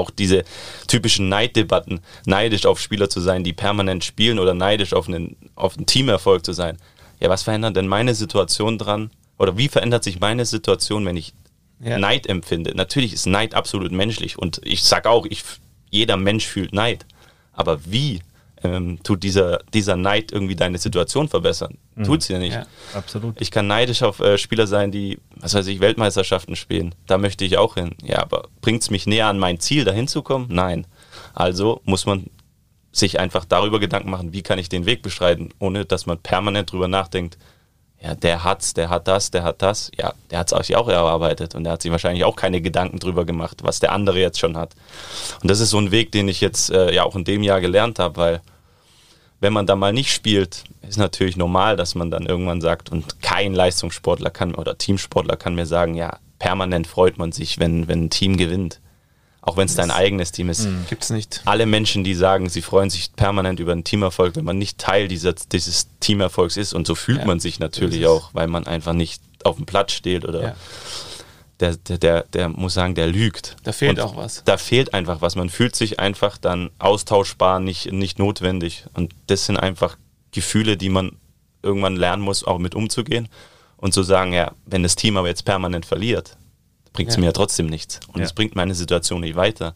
[SPEAKER 3] auch diese typischen Neiddebatten, neidisch auf Spieler zu sein, die permanent spielen oder neidisch auf einen, auf einen Teamerfolg zu sein. Ja, was verändert denn meine Situation dran? Oder wie verändert sich meine Situation, wenn ich ja. Neid empfinde? Natürlich ist Neid absolut menschlich und ich sag auch, ich, jeder Mensch fühlt Neid. Aber wie ähm, tut dieser, dieser Neid irgendwie deine Situation verbessern. Mhm. Tut sie ja nicht. Ja,
[SPEAKER 1] absolut.
[SPEAKER 3] Ich kann neidisch auf äh, Spieler sein, die, was weiß ich, Weltmeisterschaften spielen. Da möchte ich auch hin. Ja, aber bringt es mich näher an mein Ziel, dahin zu kommen? Nein. Also muss man sich einfach darüber Gedanken machen, wie kann ich den Weg beschreiten, ohne dass man permanent drüber nachdenkt, ja, der hat's, der hat das, der hat das. Ja, der hat es sich auch erarbeitet und der hat sich wahrscheinlich auch keine Gedanken drüber gemacht, was der andere jetzt schon hat. Und das ist so ein Weg, den ich jetzt äh, ja auch in dem Jahr gelernt habe, weil wenn man da mal nicht spielt, ist natürlich normal, dass man dann irgendwann sagt, und kein Leistungssportler kann oder Teamsportler kann mir sagen, ja, permanent freut man sich, wenn, wenn ein Team gewinnt. Auch wenn es dein eigenes Team ist.
[SPEAKER 2] Mhm. Gibt es nicht.
[SPEAKER 3] Alle Menschen, die sagen, sie freuen sich permanent über einen Teamerfolg, wenn man nicht Teil dieser, dieses Teamerfolgs ist. Und so fühlt ja, man sich natürlich auch, weil man einfach nicht auf dem Platz steht oder ja der, der, der, der muss sagen, der lügt.
[SPEAKER 2] Da fehlt und auch was.
[SPEAKER 3] Da fehlt einfach was. Man fühlt sich einfach dann austauschbar, nicht, nicht notwendig. Und das sind einfach Gefühle, die man irgendwann lernen muss, auch mit umzugehen. Und zu sagen, ja, wenn das Team aber jetzt permanent verliert, bringt es ja. mir ja trotzdem nichts. Und es ja. bringt meine Situation nicht weiter.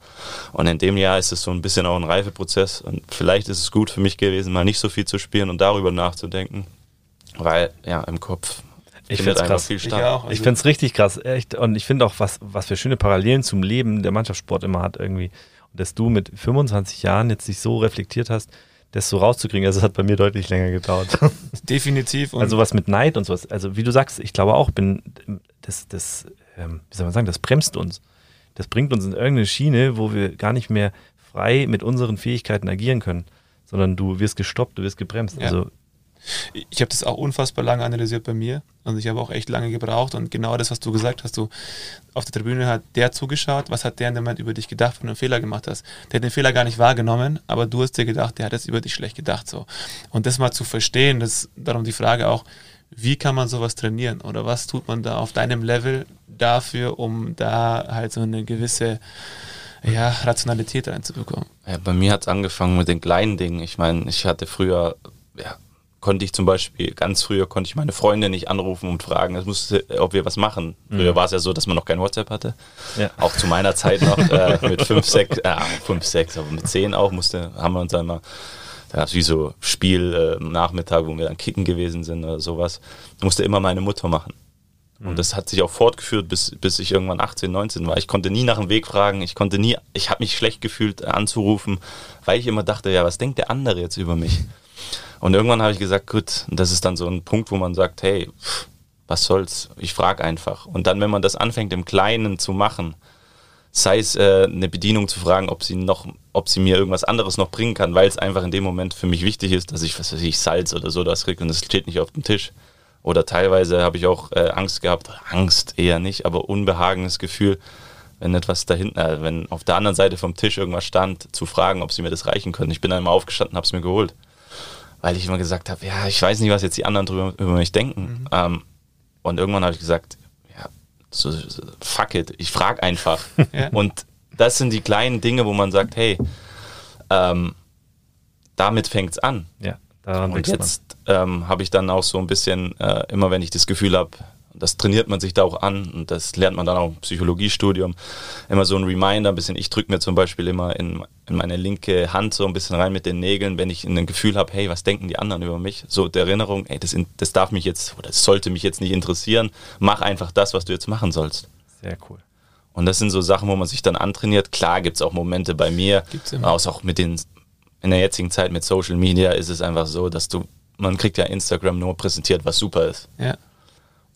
[SPEAKER 3] Und in dem Jahr ist es so ein bisschen auch ein Reifeprozess. Und vielleicht ist es gut für mich gewesen, mal nicht so viel zu spielen und darüber nachzudenken. Weil, ja, im Kopf
[SPEAKER 1] ich finde es krass. Viel ich also ich finde es richtig krass. Echt. Und ich finde auch, was, was für schöne Parallelen zum Leben der Mannschaftssport immer hat irgendwie. Und dass du mit 25 Jahren jetzt dich so reflektiert hast, das so rauszukriegen, also das hat bei mir deutlich länger gedauert.
[SPEAKER 2] Definitiv. (laughs)
[SPEAKER 1] also was mit Neid und sowas. Also wie du sagst, ich glaube auch, bin das, das, ähm, wie soll man sagen, das bremst uns. Das bringt uns in irgendeine Schiene, wo wir gar nicht mehr frei mit unseren Fähigkeiten agieren können, sondern du wirst gestoppt, du wirst gebremst. Ja. Also
[SPEAKER 2] ich habe das auch unfassbar lange analysiert bei mir und ich habe auch echt lange gebraucht und genau das, was du gesagt hast, du auf der Tribüne hat der zugeschaut, was hat der in dem Moment über dich gedacht, wenn du einen Fehler gemacht hast. Der hat den Fehler gar nicht wahrgenommen, aber du hast dir gedacht, der hat jetzt über dich schlecht gedacht so. Und das mal zu verstehen, das darum die Frage auch, wie kann man sowas trainieren oder was tut man da auf deinem Level dafür, um da halt so eine gewisse ja, Rationalität reinzubekommen?
[SPEAKER 3] Ja, bei mir hat es angefangen mit den kleinen Dingen. Ich meine, ich hatte früher ja, konnte ich zum Beispiel, ganz früher konnte ich meine Freunde nicht anrufen und fragen, musste, ob wir was machen. Früher mhm. war es ja so, dass man noch kein WhatsApp hatte. Ja. Auch zu meiner Zeit noch (laughs) äh, mit 5, 6, äh, 5, 6, aber mit 10 auch musste, haben wir uns einmal ist wie so Spiel äh, Nachmittag, wo wir dann kicken gewesen sind oder sowas, musste immer meine Mutter machen. Und mhm. das hat sich auch fortgeführt, bis, bis ich irgendwann 18, 19 war. Ich konnte nie nach dem Weg fragen, ich konnte nie, ich habe mich schlecht gefühlt anzurufen, weil ich immer dachte, ja, was denkt der andere jetzt über mich? Und irgendwann habe ich gesagt, gut, das ist dann so ein Punkt, wo man sagt, hey, was soll's, ich frage einfach. Und dann, wenn man das anfängt, im Kleinen zu machen, sei es äh, eine Bedienung zu fragen, ob sie noch, ob sie mir irgendwas anderes noch bringen kann, weil es einfach in dem Moment für mich wichtig ist, dass ich, was weiß ich, Salz oder so das kriege und es steht nicht auf dem Tisch. Oder teilweise habe ich auch äh, Angst gehabt, Angst eher nicht, aber unbehagenes Gefühl, wenn etwas da hinten, äh, wenn auf der anderen Seite vom Tisch irgendwas stand, zu fragen, ob sie mir das reichen können. Ich bin dann immer aufgestanden, habe es mir geholt, weil ich immer gesagt habe, ja, ich weiß nicht, was jetzt die anderen drüber, über mich denken. Mhm. Ähm, und irgendwann habe ich gesagt, so, fuck it, ich frage einfach. (laughs) ja. Und das sind die kleinen Dinge, wo man sagt, hey, ähm, damit fängt es an.
[SPEAKER 1] Ja,
[SPEAKER 3] daran Und jetzt ähm, habe ich dann auch so ein bisschen, äh, immer wenn ich das Gefühl habe, das trainiert man sich da auch an und das lernt man dann auch im Psychologiestudium. Immer so ein Reminder, ein bisschen, ich drücke mir zum Beispiel immer in, in, meine linke Hand so ein bisschen rein mit den Nägeln, wenn ich ein Gefühl habe, hey, was denken die anderen über mich? So der Erinnerung, hey, das, das darf mich jetzt, oder das sollte mich jetzt nicht interessieren, mach einfach das, was du jetzt machen sollst.
[SPEAKER 1] Sehr cool.
[SPEAKER 3] Und das sind so Sachen, wo man sich dann antrainiert. Klar gibt es auch Momente bei mir, immer. auch mit den, in der jetzigen Zeit mit Social Media ist es einfach so, dass du, man kriegt ja Instagram nur präsentiert, was super ist.
[SPEAKER 1] Ja.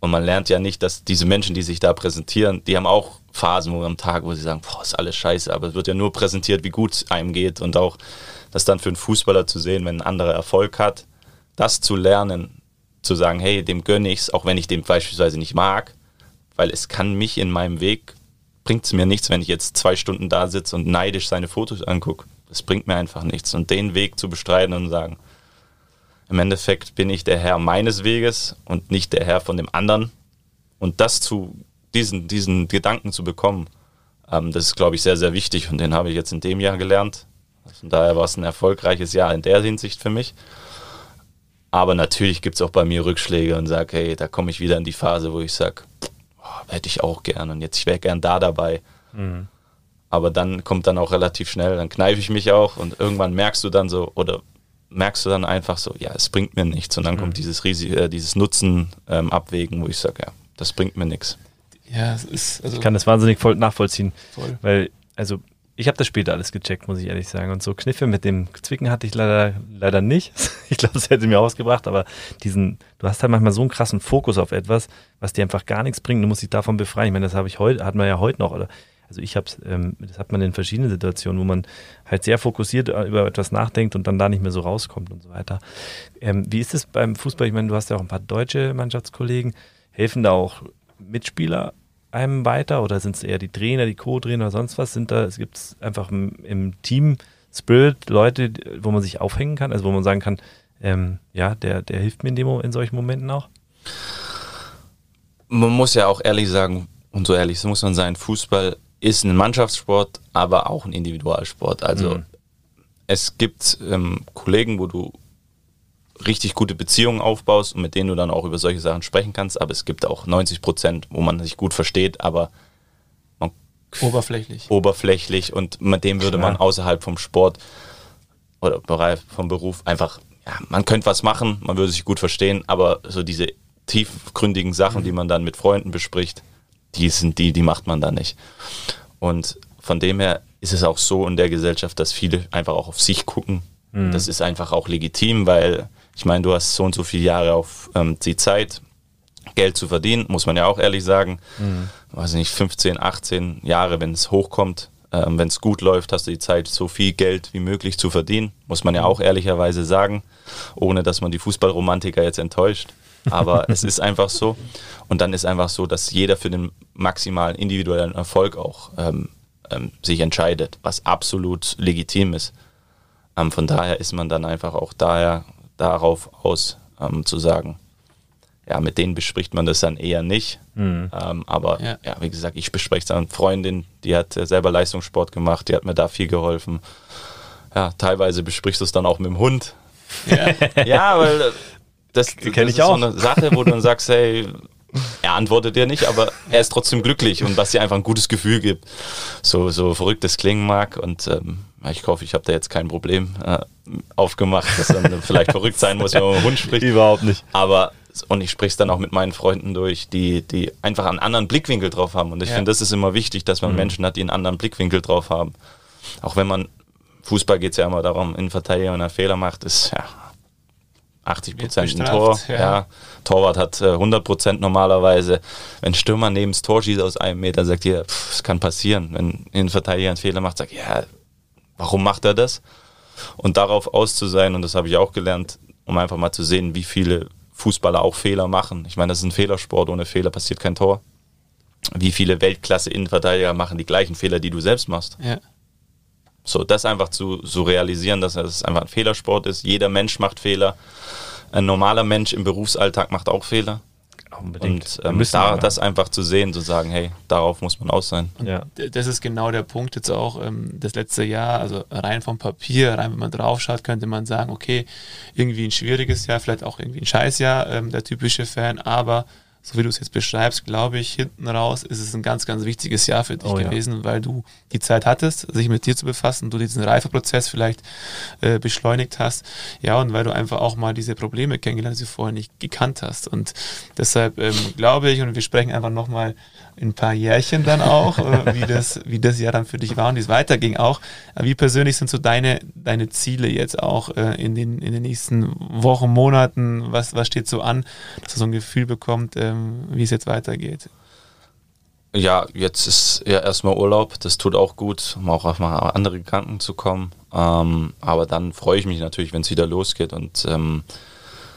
[SPEAKER 3] Und man lernt ja nicht, dass diese Menschen, die sich da präsentieren, die haben auch Phasen wo am Tag, wo sie sagen, boah, ist alles scheiße, aber es wird ja nur präsentiert, wie gut es einem geht. Und auch das dann für einen Fußballer zu sehen, wenn ein anderer Erfolg hat, das zu lernen, zu sagen, hey, dem gönne ich es, auch wenn ich den beispielsweise nicht mag, weil es kann mich in meinem Weg, bringt es mir nichts, wenn ich jetzt zwei Stunden da sitze und neidisch seine Fotos angucke. Das bringt mir einfach nichts. Und den Weg zu bestreiten und sagen, im Endeffekt bin ich der Herr meines Weges und nicht der Herr von dem anderen. Und das zu, diesen, diesen Gedanken zu bekommen, ähm, das ist, glaube ich, sehr, sehr wichtig und den habe ich jetzt in dem Jahr gelernt. Von daher war es ein erfolgreiches Jahr in der Hinsicht für mich. Aber natürlich gibt es auch bei mir Rückschläge und sage, hey, da komme ich wieder in die Phase, wo ich sage, oh, hätte ich auch gern und jetzt ich wäre gern da dabei. Mhm. Aber dann kommt dann auch relativ schnell, dann kneife ich mich auch und irgendwann merkst du dann so, oder merkst du dann einfach so, ja, es bringt mir nichts. Und dann mhm. kommt dieses, Risi äh, dieses Nutzen ähm, abwägen, wo ich sage, ja, das bringt mir nichts.
[SPEAKER 1] Ja, es ist. Also ich kann das wahnsinnig voll nachvollziehen. Voll. Weil, also, ich habe das später alles gecheckt, muss ich ehrlich sagen. Und so Kniffe mit dem Zwicken hatte ich leider, leider nicht. (laughs) Ich glaube, das hätte mir ausgebracht, aber diesen, du hast halt manchmal so einen krassen Fokus auf etwas, was dir einfach gar nichts bringt. Du musst dich davon befreien. Ich meine, das habe ich heute, hat man ja heute noch, oder also ich habe ähm, das hat man in verschiedenen Situationen, wo man halt sehr fokussiert äh, über etwas nachdenkt und dann da nicht mehr so rauskommt und so weiter. Ähm, wie ist es beim Fußball? Ich meine, du hast ja auch ein paar deutsche Mannschaftskollegen. Helfen da auch Mitspieler einem weiter oder sind es eher die Trainer, die Co-Trainer oder sonst was? Sind da, es gibt einfach im, im, Team Spirit Leute, wo man sich aufhängen kann, also wo man sagen kann, ähm, ja, der, der hilft mir in, dem, in solchen Momenten auch?
[SPEAKER 3] Man muss ja auch ehrlich sagen, und so ehrlich muss man sein, Fußball ist ein Mannschaftssport, aber auch ein Individualsport. Also mhm. es gibt ähm, Kollegen, wo du richtig gute Beziehungen aufbaust und mit denen du dann auch über solche Sachen sprechen kannst, aber es gibt auch 90 Prozent, wo man sich gut versteht, aber
[SPEAKER 1] oberflächlich.
[SPEAKER 3] Oberflächlich und mit dem würde Klar. man außerhalb vom Sport oder vom Beruf einfach, ja, man könnte was machen, man würde sich gut verstehen, aber so diese tiefgründigen Sachen, mhm. die man dann mit Freunden bespricht, die sind die, die macht man da nicht. Und von dem her ist es auch so in der Gesellschaft, dass viele einfach auch auf sich gucken. Mhm. Das ist einfach auch legitim, weil ich meine, du hast so und so viele Jahre auf ähm, die Zeit, Geld zu verdienen, muss man ja auch ehrlich sagen. Mhm. Weiß nicht, 15, 18 Jahre, wenn es hochkommt, ähm, wenn es gut läuft, hast du die Zeit, so viel Geld wie möglich zu verdienen, muss man ja auch ehrlicherweise sagen, ohne dass man die Fußballromantiker jetzt enttäuscht. Aber es ist einfach so. Und dann ist einfach so, dass jeder für den maximalen individuellen Erfolg auch ähm, ähm, sich entscheidet, was absolut legitim ist. Ähm, von daher ist man dann einfach auch daher darauf aus, ähm, zu sagen, ja, mit denen bespricht man das dann eher nicht. Mhm. Ähm, aber ja. ja. wie gesagt, ich bespreche es dann Freundin, die hat äh, selber Leistungssport gemacht, die hat mir da viel geholfen. Ja, teilweise besprichst du es dann auch mit dem Hund. Ja, (laughs) ja weil äh, das, das
[SPEAKER 1] kenne ich auch.
[SPEAKER 3] so eine Sache, wo du dann sagst, hey, er antwortet dir nicht, aber er ist trotzdem glücklich und was dir einfach ein gutes Gefühl gibt. So, so verrückt es klingen mag. Und ähm, ich hoffe, ich habe da jetzt kein Problem äh, aufgemacht, dass dann vielleicht verrückt sein muss, wenn man mit dem Hund spricht. (laughs)
[SPEAKER 1] Überhaupt nicht.
[SPEAKER 3] Aber und ich spreche es dann auch mit meinen Freunden durch, die, die einfach einen anderen Blickwinkel drauf haben. Und ich ja. finde, das ist immer wichtig, dass man mhm. Menschen hat, die einen anderen Blickwinkel drauf haben. Auch wenn man, Fußball geht es ja immer darum, in Verteidigung einen Fehler macht, ist ja 80 Prozent ein Tor. Ja. ja. Torwart hat äh, 100 Prozent normalerweise. Wenn Stürmer neben das Tor schießt aus einem Meter, sagt ihr, es kann passieren. Wenn ein Verteidiger einen Fehler macht, sagt ja, warum macht er das? Und darauf aus zu sein, und das habe ich auch gelernt, um einfach mal zu sehen, wie viele Fußballer auch Fehler machen. Ich meine, das ist ein Fehlersport, ohne Fehler passiert kein Tor. Wie viele Weltklasse-Innenverteidiger machen die gleichen Fehler, die du selbst machst? Ja. So, das einfach zu, zu realisieren, dass es einfach ein Fehlersport ist. Jeder Mensch macht Fehler. Ein normaler Mensch im Berufsalltag macht auch Fehler. Unbedingt. Und ähm, da, das einfach zu sehen, zu sagen, hey, darauf muss man aus sein.
[SPEAKER 2] Ja. Das ist genau der Punkt jetzt auch ähm, das letzte Jahr, also rein vom Papier, rein wenn man drauf schaut, könnte man sagen, okay, irgendwie ein schwieriges Jahr, vielleicht auch irgendwie ein Scheißjahr, ähm, der typische Fan, aber so wie du es jetzt beschreibst, glaube ich, hinten raus ist es ein ganz, ganz wichtiges Jahr für dich oh, gewesen, ja. weil du die Zeit hattest, sich mit dir zu befassen, du diesen Reifeprozess vielleicht äh, beschleunigt hast, ja, und weil du einfach auch mal diese Probleme kennengelernt hast, die du vorher nicht gekannt hast. Und deshalb ähm, glaube ich, und wir sprechen einfach nochmal in ein paar Jährchen dann auch, äh, wie, das, wie das Jahr dann für dich war und wie es weiterging auch. Wie persönlich sind so deine, deine Ziele jetzt auch äh, in, den, in den nächsten Wochen, Monaten? Was, was steht so an, dass du so ein Gefühl bekommst, ähm, wie es jetzt weitergeht?
[SPEAKER 3] Ja, jetzt ist ja erstmal Urlaub, das tut auch gut, um auch auf mal andere Gedanken zu kommen. Ähm, aber dann freue ich mich natürlich, wenn es wieder losgeht. Und ähm,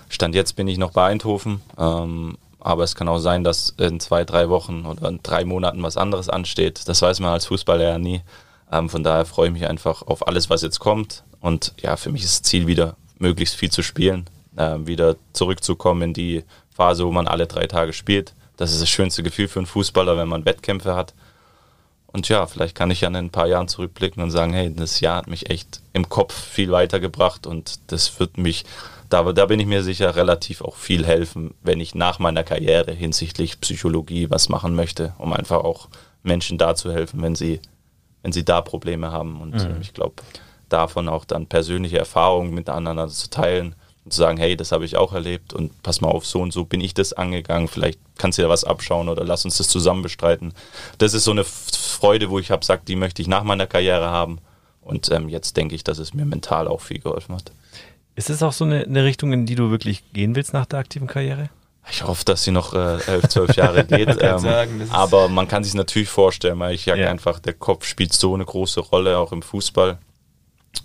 [SPEAKER 3] Stand jetzt bin ich noch bei Eindhoven. Ähm, aber es kann auch sein, dass in zwei, drei Wochen oder in drei Monaten was anderes ansteht. Das weiß man als Fußballer ja nie. Ähm, von daher freue ich mich einfach auf alles, was jetzt kommt. Und ja, für mich ist das Ziel wieder, möglichst viel zu spielen, äh, wieder zurückzukommen in die Phase, wo man alle drei Tage spielt. Das ist das schönste Gefühl für einen Fußballer, wenn man Wettkämpfe hat. Und ja, vielleicht kann ich ja in ein paar Jahren zurückblicken und sagen, hey, das Jahr hat mich echt im Kopf viel weitergebracht und das wird mich da, da bin ich mir sicher relativ auch viel helfen, wenn ich nach meiner Karriere hinsichtlich Psychologie was machen möchte, um einfach auch Menschen da zu helfen, wenn sie, wenn sie da Probleme haben. Und mhm. ich glaube, davon auch dann persönliche Erfahrungen miteinander zu teilen und zu sagen, hey, das habe ich auch erlebt und pass mal auf, so und so bin ich das angegangen, vielleicht kannst du dir was abschauen oder lass uns das zusammen bestreiten. Das ist so eine Freude, wo ich habe gesagt, die möchte ich nach meiner Karriere haben. Und ähm, jetzt denke ich, dass es mir mental auch viel geholfen hat.
[SPEAKER 1] Ist es auch so eine, eine, Richtung, in die du wirklich gehen willst nach der aktiven Karriere?
[SPEAKER 3] Ich hoffe, dass sie noch äh, elf, zwölf Jahre (laughs) geht. ähm, sagen, aber man kann sich natürlich vorstellen, weil ich ja. einfach, der Kopf spielt so eine große Rolle, auch im Fußball.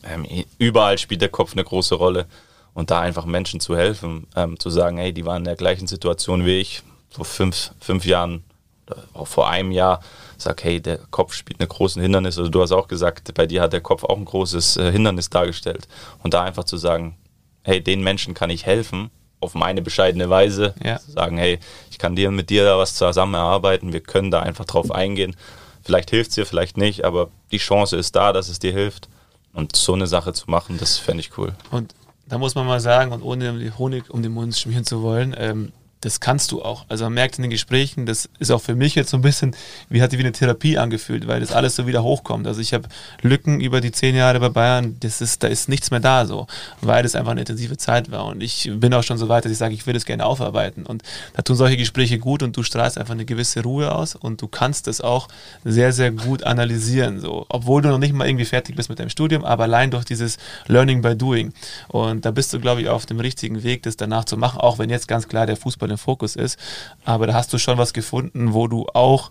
[SPEAKER 3] Ähm, überall spielt der Kopf eine große Rolle. Und da einfach Menschen zu helfen, ähm, zu sagen, hey, die waren in der gleichen Situation wie ich, vor fünf, fünf Jahren, oder auch vor einem Jahr, sag, hey, der Kopf spielt eine große Hindernis. Also du hast auch gesagt, bei dir hat der Kopf auch ein großes äh, Hindernis dargestellt. Und da einfach zu sagen, hey, den Menschen kann ich helfen, auf meine bescheidene Weise. Ja. Zu sagen, hey, ich kann dir mit dir da was zusammen erarbeiten, wir können da einfach drauf eingehen. Vielleicht hilft es dir, vielleicht nicht, aber die Chance ist da, dass es dir hilft. Und so eine Sache zu machen, das fände ich cool.
[SPEAKER 2] Und da muss man mal sagen, und ohne Honig um den Mund schmieren zu wollen, ähm, das kannst du auch. Also man merkt in den Gesprächen, das ist auch für mich jetzt so ein bisschen, wie hat sich wie eine Therapie angefühlt, weil das alles so wieder hochkommt. Also ich habe Lücken über die zehn Jahre bei Bayern, das ist, da ist nichts mehr da so, weil das einfach eine intensive Zeit war. Und ich bin auch schon so weit, dass ich sage, ich will das gerne aufarbeiten. Und da tun solche Gespräche gut und du strahlst einfach eine gewisse Ruhe aus und du kannst das auch sehr, sehr gut analysieren. So. Obwohl du noch nicht mal irgendwie fertig bist mit deinem Studium, aber allein durch dieses Learning by Doing. Und da bist du, glaube ich, auf dem richtigen Weg, das danach zu machen, auch wenn jetzt ganz klar der Fußball im Fokus ist. Aber da hast du schon was gefunden, wo du auch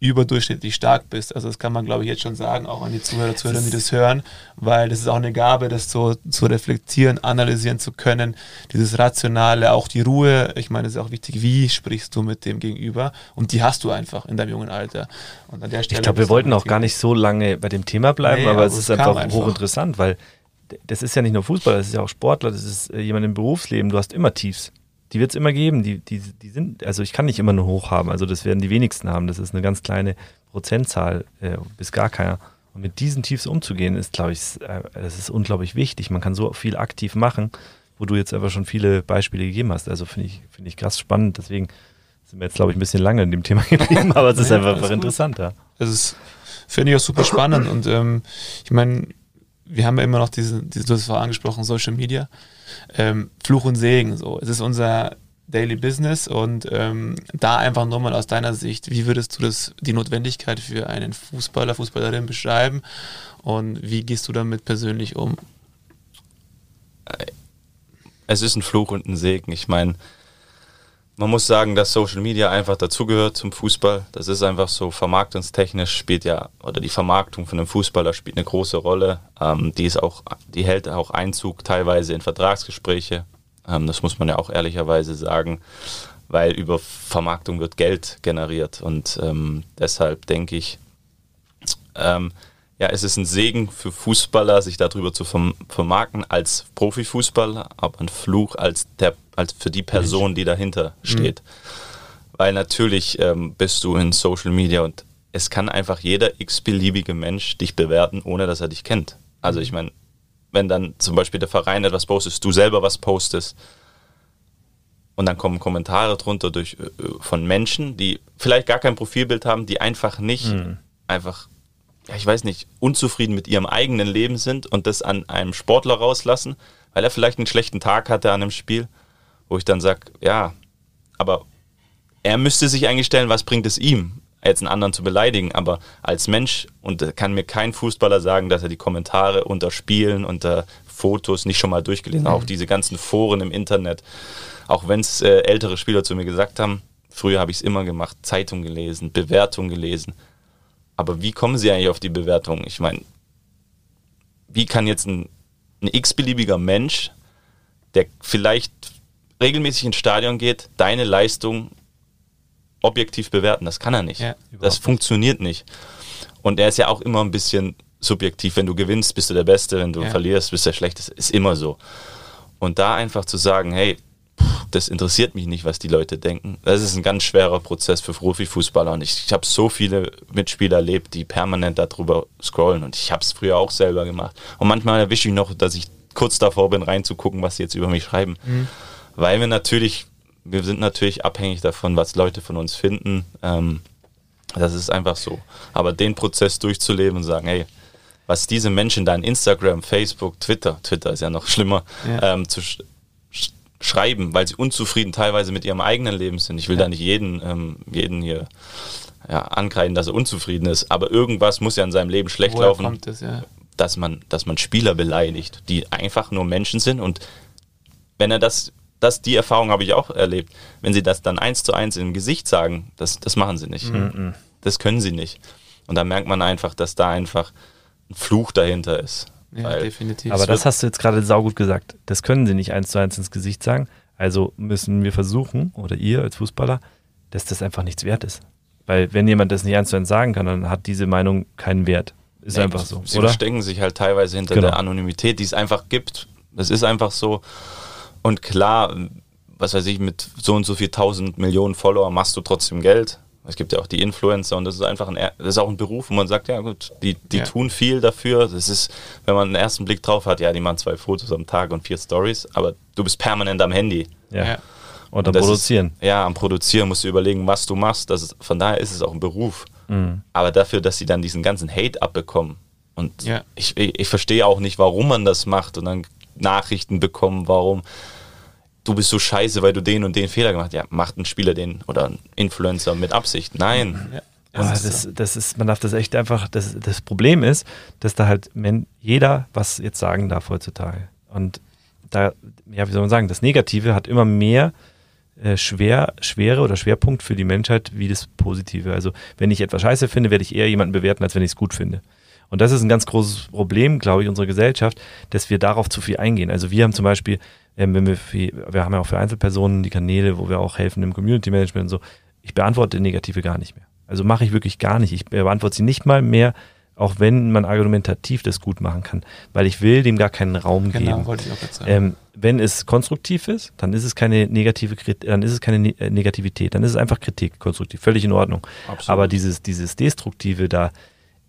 [SPEAKER 2] überdurchschnittlich stark bist. Also das kann man, glaube ich, jetzt schon sagen, auch an die Zuhörer, Zuhörer, die das hören, weil das ist auch eine Gabe, das so zu reflektieren, analysieren zu können, dieses Rationale, auch die Ruhe. Ich meine, es ist auch wichtig, wie sprichst du mit dem Gegenüber und die hast du einfach in deinem jungen Alter. Und
[SPEAKER 1] an der Stelle ich glaube, wir wollten auch gar nicht so lange bei dem Thema bleiben, nee, aber, aber es ist einfach, einfach hochinteressant, weil das ist ja nicht nur Fußball, das ist ja auch Sportler, das ist äh, jemand im Berufsleben, du hast immer Tiefs die wird es immer geben. Die, die, die sind, also ich kann nicht immer nur hoch haben. Also das werden die wenigsten haben. Das ist eine ganz kleine Prozentzahl, äh, bis gar keiner. Und mit diesen Tiefs umzugehen, ist, glaube ich, äh, das ist unglaublich wichtig. Man kann so viel aktiv machen, wo du jetzt einfach schon viele Beispiele gegeben hast. Also finde ich, finde ich krass spannend. Deswegen sind wir jetzt, glaube ich, ein bisschen lange in dem Thema (laughs) geblieben, aber es ist ja, einfach, einfach interessant. Ja.
[SPEAKER 2] Es ist, finde ich auch super spannend. Und ähm, ich meine, wir haben ja immer noch diese, diese du hast es vorher angesprochen, Social Media, ähm, Fluch und Segen. So, es ist unser Daily Business und ähm, da einfach nur mal aus deiner Sicht, wie würdest du das die Notwendigkeit für einen Fußballer, Fußballerin beschreiben und wie gehst du damit persönlich um?
[SPEAKER 3] Es ist ein Fluch und ein Segen. Ich meine, man muss sagen, dass Social Media einfach dazugehört zum Fußball. Das ist einfach so, vermarktungstechnisch spielt ja, oder die Vermarktung von einem Fußballer spielt eine große Rolle. Ähm, die ist auch, die hält auch Einzug teilweise in Vertragsgespräche. Ähm, das muss man ja auch ehrlicherweise sagen, weil über Vermarktung wird Geld generiert. Und ähm, deshalb denke ich, ähm, ja, es ist ein Segen für Fußballer, sich darüber zu vermarkten als Profifußballer, aber ein Fluch als, der, als für die Person, die dahinter mhm. steht. Mhm. Weil natürlich ähm, bist du in Social Media und es kann einfach jeder x-beliebige Mensch dich bewerten, ohne dass er dich kennt. Also ich meine, wenn dann zum Beispiel der Verein etwas postet, du selber was postest und dann kommen Kommentare drunter durch, äh, von Menschen, die vielleicht gar kein Profilbild haben, die einfach nicht mhm. einfach ja, ich weiß nicht, unzufrieden mit ihrem eigenen Leben sind und das an einem Sportler rauslassen, weil er vielleicht einen schlechten Tag hatte an einem Spiel, wo ich dann sage, ja, aber er müsste sich eigentlich stellen, was bringt es ihm, jetzt einen anderen zu beleidigen, aber als Mensch, und kann mir kein Fußballer sagen, dass er die Kommentare unter Spielen, unter Fotos nicht schon mal durchgelesen hat, mhm. auch diese ganzen Foren im Internet, auch wenn es äh, ältere Spieler zu mir gesagt haben, früher habe ich es immer gemacht, Zeitung gelesen, Bewertung gelesen, aber wie kommen Sie eigentlich auf die Bewertung? Ich meine, wie kann jetzt ein, ein x-beliebiger Mensch, der vielleicht regelmäßig ins Stadion geht, deine Leistung objektiv bewerten? Das kann er nicht. Ja, das funktioniert nicht. Und er ist ja auch immer ein bisschen subjektiv. Wenn du gewinnst, bist du der Beste. Wenn du ja. verlierst, bist du der Schlechteste. Ist immer so. Und da einfach zu sagen, hey, das interessiert mich nicht, was die Leute denken. Das ist ein ganz schwerer Prozess für Profifußballer und ich, ich habe so viele Mitspieler erlebt, die permanent darüber scrollen und ich habe es früher auch selber gemacht. Und manchmal erwische ich noch, dass ich kurz davor bin, reinzugucken, was sie jetzt über mich schreiben. Mhm. Weil wir natürlich, wir sind natürlich abhängig davon, was Leute von uns finden. Ähm, das ist einfach so. Aber den Prozess durchzuleben und sagen, hey, was diese Menschen da in Instagram, Facebook, Twitter, Twitter ist ja noch schlimmer, ja. Ähm, zu, schreiben, weil sie unzufrieden teilweise mit ihrem eigenen Leben sind. Ich will ja. da nicht jeden, ähm, jeden hier ja, ankreiden, dass er unzufrieden ist, aber irgendwas muss ja in seinem Leben schlecht Woher laufen, das, dass, man, dass man Spieler beleidigt, die einfach nur Menschen sind und wenn er das, das die Erfahrung habe ich auch erlebt, wenn sie das dann eins zu eins im Gesicht sagen, das, das machen sie nicht. Mhm. Das können sie nicht. Und da merkt man einfach, dass da einfach ein Fluch dahinter ist.
[SPEAKER 1] Ja, Weil, definitiv. Aber das hast du jetzt gerade saugut gesagt. Das können sie nicht eins zu eins ins Gesicht sagen. Also müssen wir versuchen, oder ihr als Fußballer, dass das einfach nichts wert ist. Weil wenn jemand das nicht eins zu eins sagen kann, dann hat diese Meinung keinen Wert. Ist nee, einfach so.
[SPEAKER 3] Sie oder? verstecken sich halt teilweise hinter genau. der Anonymität, die es einfach gibt. Das ist einfach so. Und klar, was weiß ich, mit so und so viel tausend Millionen Follower machst du trotzdem Geld. Es gibt ja auch die Influencer und das ist einfach ein, das ist auch ein Beruf, wo man sagt, ja gut, die, die ja. tun viel dafür. Das ist, wenn man einen ersten Blick drauf hat, ja, die machen zwei Fotos am Tag und vier Stories, aber du bist permanent am Handy.
[SPEAKER 1] Ja. ja. Und am Produzieren.
[SPEAKER 3] Ist, ja, am Produzieren musst du überlegen, was du machst. Das ist, von daher ist es auch ein Beruf. Mhm. Aber dafür, dass sie dann diesen ganzen Hate abbekommen. Und ja. ich, ich, ich verstehe auch nicht, warum man das macht und dann Nachrichten bekommen, warum du bist so scheiße, weil du den und den Fehler gemacht hast. Ja, macht ein Spieler den oder ein Influencer mit Absicht. Nein. Ja.
[SPEAKER 1] Ja, das, ist, das ist, man darf das echt einfach, das, das Problem ist, dass da halt jeder was jetzt sagen darf heutzutage. Und da, ja, wie soll man sagen, das Negative hat immer mehr äh, schwer, Schwere oder Schwerpunkt für die Menschheit wie das Positive. Also wenn ich etwas scheiße finde, werde ich eher jemanden bewerten, als wenn ich es gut finde. Und das ist ein ganz großes Problem, glaube ich, unserer Gesellschaft, dass wir darauf zu viel eingehen. Also wir haben zum Beispiel ähm, wenn wir, für, wir haben ja auch für Einzelpersonen die Kanäle, wo wir auch helfen im Community Management und so. Ich beantworte Negative gar nicht mehr. Also mache ich wirklich gar nicht. Ich beantworte sie nicht mal mehr, auch wenn man argumentativ das gut machen kann, weil ich will dem gar keinen Raum genau, geben. Wollte ich auch jetzt sagen. Ähm, wenn es konstruktiv ist, dann ist es keine negative, dann ist es keine ne äh, Negativität, dann ist es einfach Kritik, konstruktiv, völlig in Ordnung. Absolut. Aber dieses, dieses Destruktive da,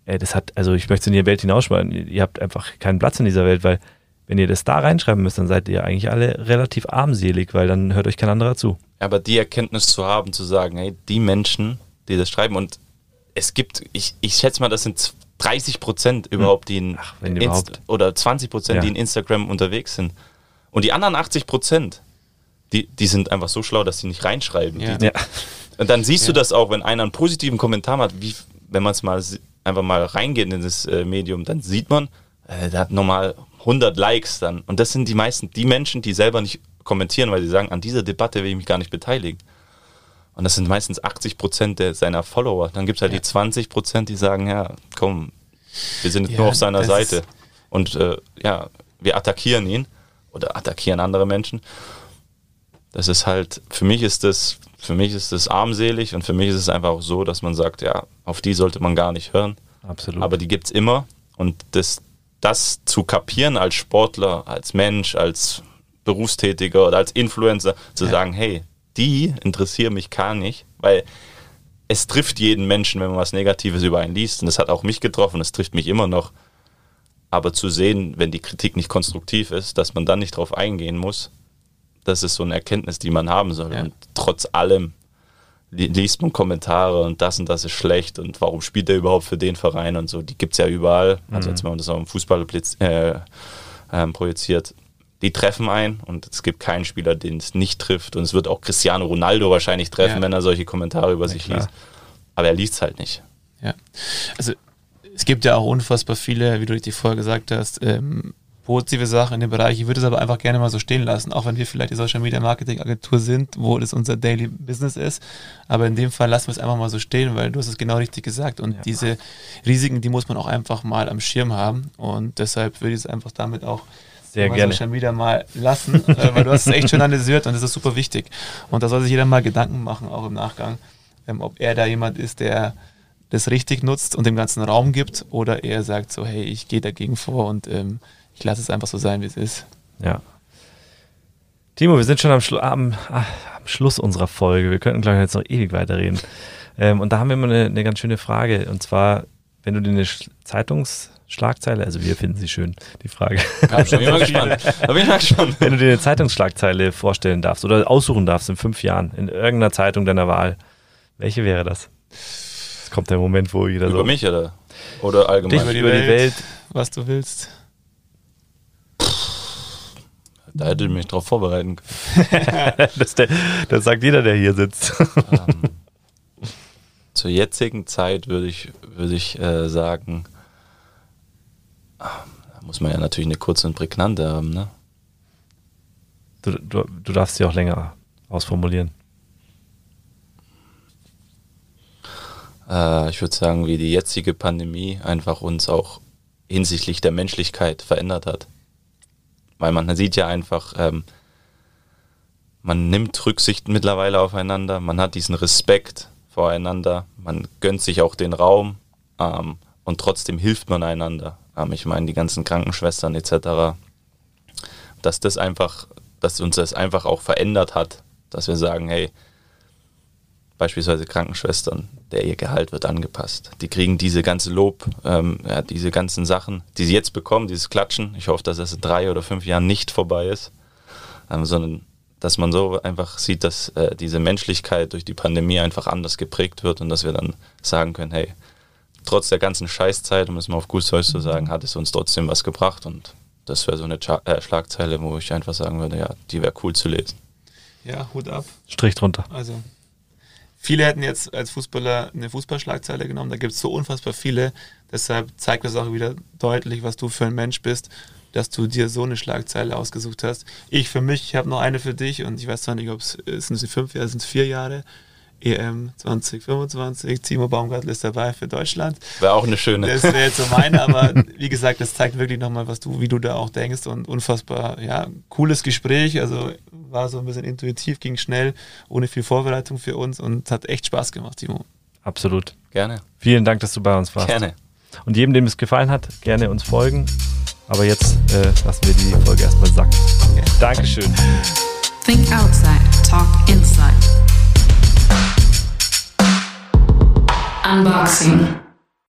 [SPEAKER 1] äh, das hat, also ich möchte es in die Welt hinausschmeißen, ihr habt einfach keinen Platz in dieser Welt, weil wenn ihr das da reinschreiben müsst, dann seid ihr eigentlich alle relativ armselig, weil dann hört euch kein anderer zu.
[SPEAKER 3] Aber die Erkenntnis zu haben, zu sagen, hey, die Menschen, die das schreiben und es gibt, ich, ich schätze mal, das sind 30 Prozent überhaupt, die in
[SPEAKER 1] Ach, wenn überhaupt.
[SPEAKER 3] oder 20 Prozent,
[SPEAKER 1] Ja.
[SPEAKER 3] die in Instagram unterwegs sind. Und die anderen 80 Prozent, die, die sind einfach so schlau, dass sie nicht reinschreiben.
[SPEAKER 2] Ja.
[SPEAKER 3] Die,
[SPEAKER 1] Ja.
[SPEAKER 3] und dann siehst du das auch, wenn einer einen positiven Kommentar hat, wie wenn man es mal einfach mal reingeht in das äh, Medium, dann sieht man, äh, der hat normal 100 Likes dann. Und das sind die meisten, die Menschen, die selber nicht kommentieren, weil sie sagen, an dieser Debatte will ich mich gar nicht beteiligen. Und das sind meistens 80 Prozent der, seiner Follower. Dann gibt es halt
[SPEAKER 2] Ja.
[SPEAKER 3] die 20 Prozent, die sagen, ja, komm, wir sind
[SPEAKER 2] Ja,
[SPEAKER 3] nur auf seiner Seite. Und äh, ja, wir attackieren ihn oder attackieren andere Menschen. Das ist halt, für mich ist das, für mich ist das armselig und für mich ist es einfach auch so, dass man sagt, ja, auf die sollte man gar nicht hören.
[SPEAKER 1] Absolut.
[SPEAKER 3] Aber die gibt es immer. Und das, das zu kapieren als Sportler, als Mensch, als Berufstätiger oder als Influencer, zu
[SPEAKER 2] Ja.
[SPEAKER 3] sagen, hey, die interessieren mich gar nicht, weil es trifft jeden Menschen, wenn man was Negatives über einen liest. Und das hat auch mich getroffen, es trifft mich immer noch. Aber zu sehen, wenn die Kritik nicht konstruktiv ist, dass man dann nicht drauf eingehen muss, das ist so eine Erkenntnis, die man haben soll.
[SPEAKER 2] Ja.
[SPEAKER 3] Und trotz allem li- liest man Kommentare und das und das ist schlecht und warum spielt er überhaupt für den Verein und so. Die gibt es ja überall. Also jetzt, wenn man das auf den Fußball äh, ähm, projiziert. Die treffen ein und es gibt keinen Spieler, den es nicht trifft. Und es wird auch Cristiano Ronaldo wahrscheinlich treffen,
[SPEAKER 2] Ja.
[SPEAKER 3] wenn er solche Kommentare über
[SPEAKER 1] Ja,
[SPEAKER 3] sich
[SPEAKER 1] klar.
[SPEAKER 3] liest. Aber er liest es halt nicht.
[SPEAKER 2] Ja. Also es gibt ja auch unfassbar viele, wie du richtig vorher gesagt hast, ähm, positive Sachen in dem Bereich. Ich würde es aber einfach gerne mal so stehen lassen, auch wenn wir vielleicht die Social Media Marketing Agentur sind, wo das unser Daily Business ist. Aber in dem Fall lassen wir es einfach mal so stehen, weil du hast es genau richtig gesagt. Und
[SPEAKER 1] Ja.
[SPEAKER 2] diese Risiken, die muss man auch einfach mal am Schirm haben. Und deshalb würde ich es einfach damit auch
[SPEAKER 1] Sehr
[SPEAKER 2] mal
[SPEAKER 1] gerne.
[SPEAKER 2] Social Media mal lassen, äh, weil du hast es echt schon analysiert und das ist super wichtig. Und da soll sich jeder mal Gedanken machen, auch im Nachgang, ähm, ob er da jemand ist, der das richtig nutzt und dem ganzen Raum gibt oder er sagt so, hey, ich gehe dagegen vor und ähm, ich lasse es einfach so sein, wie es ist.
[SPEAKER 1] Ja. Timo, wir sind schon am, Schlu am, ah, am Schluss unserer Folge. Wir könnten, glaube ich, jetzt noch ewig weiterreden. Ähm, und da haben wir mal eine, eine ganz schöne Frage. Und zwar, wenn du dir eine Sch- Zeitungsschlagzeile, also wir finden sie schön, die Frage.
[SPEAKER 3] Da bin ich mal gespannt. (laughs) Da bin ich mal gespannt.
[SPEAKER 1] wenn du dir eine Zeitungsschlagzeile vorstellen darfst oder aussuchen darfst in fünf Jahren, in irgendeiner Zeitung deiner Wahl, welche wäre das? Jetzt kommt der Moment, wo jeder
[SPEAKER 3] Über
[SPEAKER 1] so.
[SPEAKER 3] mich oder? Oder allgemein?
[SPEAKER 1] Dich über die Welt.
[SPEAKER 2] was du willst.
[SPEAKER 3] Da hätte ich mich drauf vorbereiten können. (laughs) (laughs)
[SPEAKER 1] Das, der, das sagt jeder, der hier sitzt.
[SPEAKER 3] ähm, zur jetzigen Zeit würde ich, würde ich äh, sagen, ah, da muss man ja natürlich eine kurze und prägnante haben, ne?
[SPEAKER 1] Du, du, du darfst sie auch länger ausformulieren.
[SPEAKER 3] Äh, ich würde sagen, wie die jetzige Pandemie einfach uns auch hinsichtlich der Menschlichkeit verändert hat. Weil man sieht ja einfach, ähm, man nimmt Rücksicht mittlerweile aufeinander, man hat diesen Respekt voreinander, man gönnt sich auch den Raum ähm, und trotzdem hilft man einander. Ähm, ich meine, die ganzen Krankenschwestern etc., dass das einfach, dass uns das einfach auch verändert hat, dass wir sagen, hey, beispielsweise Krankenschwestern, der ihr Gehalt wird angepasst. Die kriegen diese ganze Lob, ähm, ja, diese ganzen Sachen, die sie jetzt bekommen, dieses Klatschen. Ich hoffe, dass es in drei oder fünf Jahren nicht vorbei ist, ähm, sondern dass man so einfach sieht, dass äh, diese Menschlichkeit durch die Pandemie einfach anders geprägt wird und dass wir dann sagen können, hey, trotz der ganzen Scheißzeit, um es mal auf gut Deutsch zu sagen, hat es uns trotzdem was gebracht und das wäre so eine Cha äh, Schlagzeile, wo ich einfach sagen würde, ja, die wäre cool zu lesen.
[SPEAKER 2] Ja, Hut ab.
[SPEAKER 1] Strich drunter.
[SPEAKER 2] Also viele hätten jetzt als Fußballer eine Fußballschlagzeile genommen, da gibt es so unfassbar viele. Deshalb zeigt das auch wieder deutlich, was du für ein Mensch bist, dass du dir so eine Schlagzeile ausgesucht hast. Ich für mich, ich habe noch eine für dich und ich weiß zwar nicht, ob es sind es fünf Jahre, sind es vier Jahre. EM 2025, Timo Baumgartl ist dabei für Deutschland.
[SPEAKER 3] Wäre auch eine schöne.
[SPEAKER 2] Das wäre jetzt so meine, aber (laughs) wie gesagt, das zeigt wirklich nochmal, was du, wie du da auch denkst und unfassbar, ja, cooles Gespräch. Also war so ein bisschen intuitiv, ging schnell, ohne viel Vorbereitung für uns und hat echt Spaß gemacht, Timo.
[SPEAKER 1] Absolut.
[SPEAKER 3] Gerne.
[SPEAKER 1] Vielen Dank, dass du bei uns warst.
[SPEAKER 3] Gerne.
[SPEAKER 1] Und jedem, dem es gefallen hat, gerne uns folgen. Aber jetzt äh, lassen wir die Folge erstmal sacken.
[SPEAKER 2] Okay.
[SPEAKER 1] Dankeschön.
[SPEAKER 4] Think outside, talk inside. Unboxing.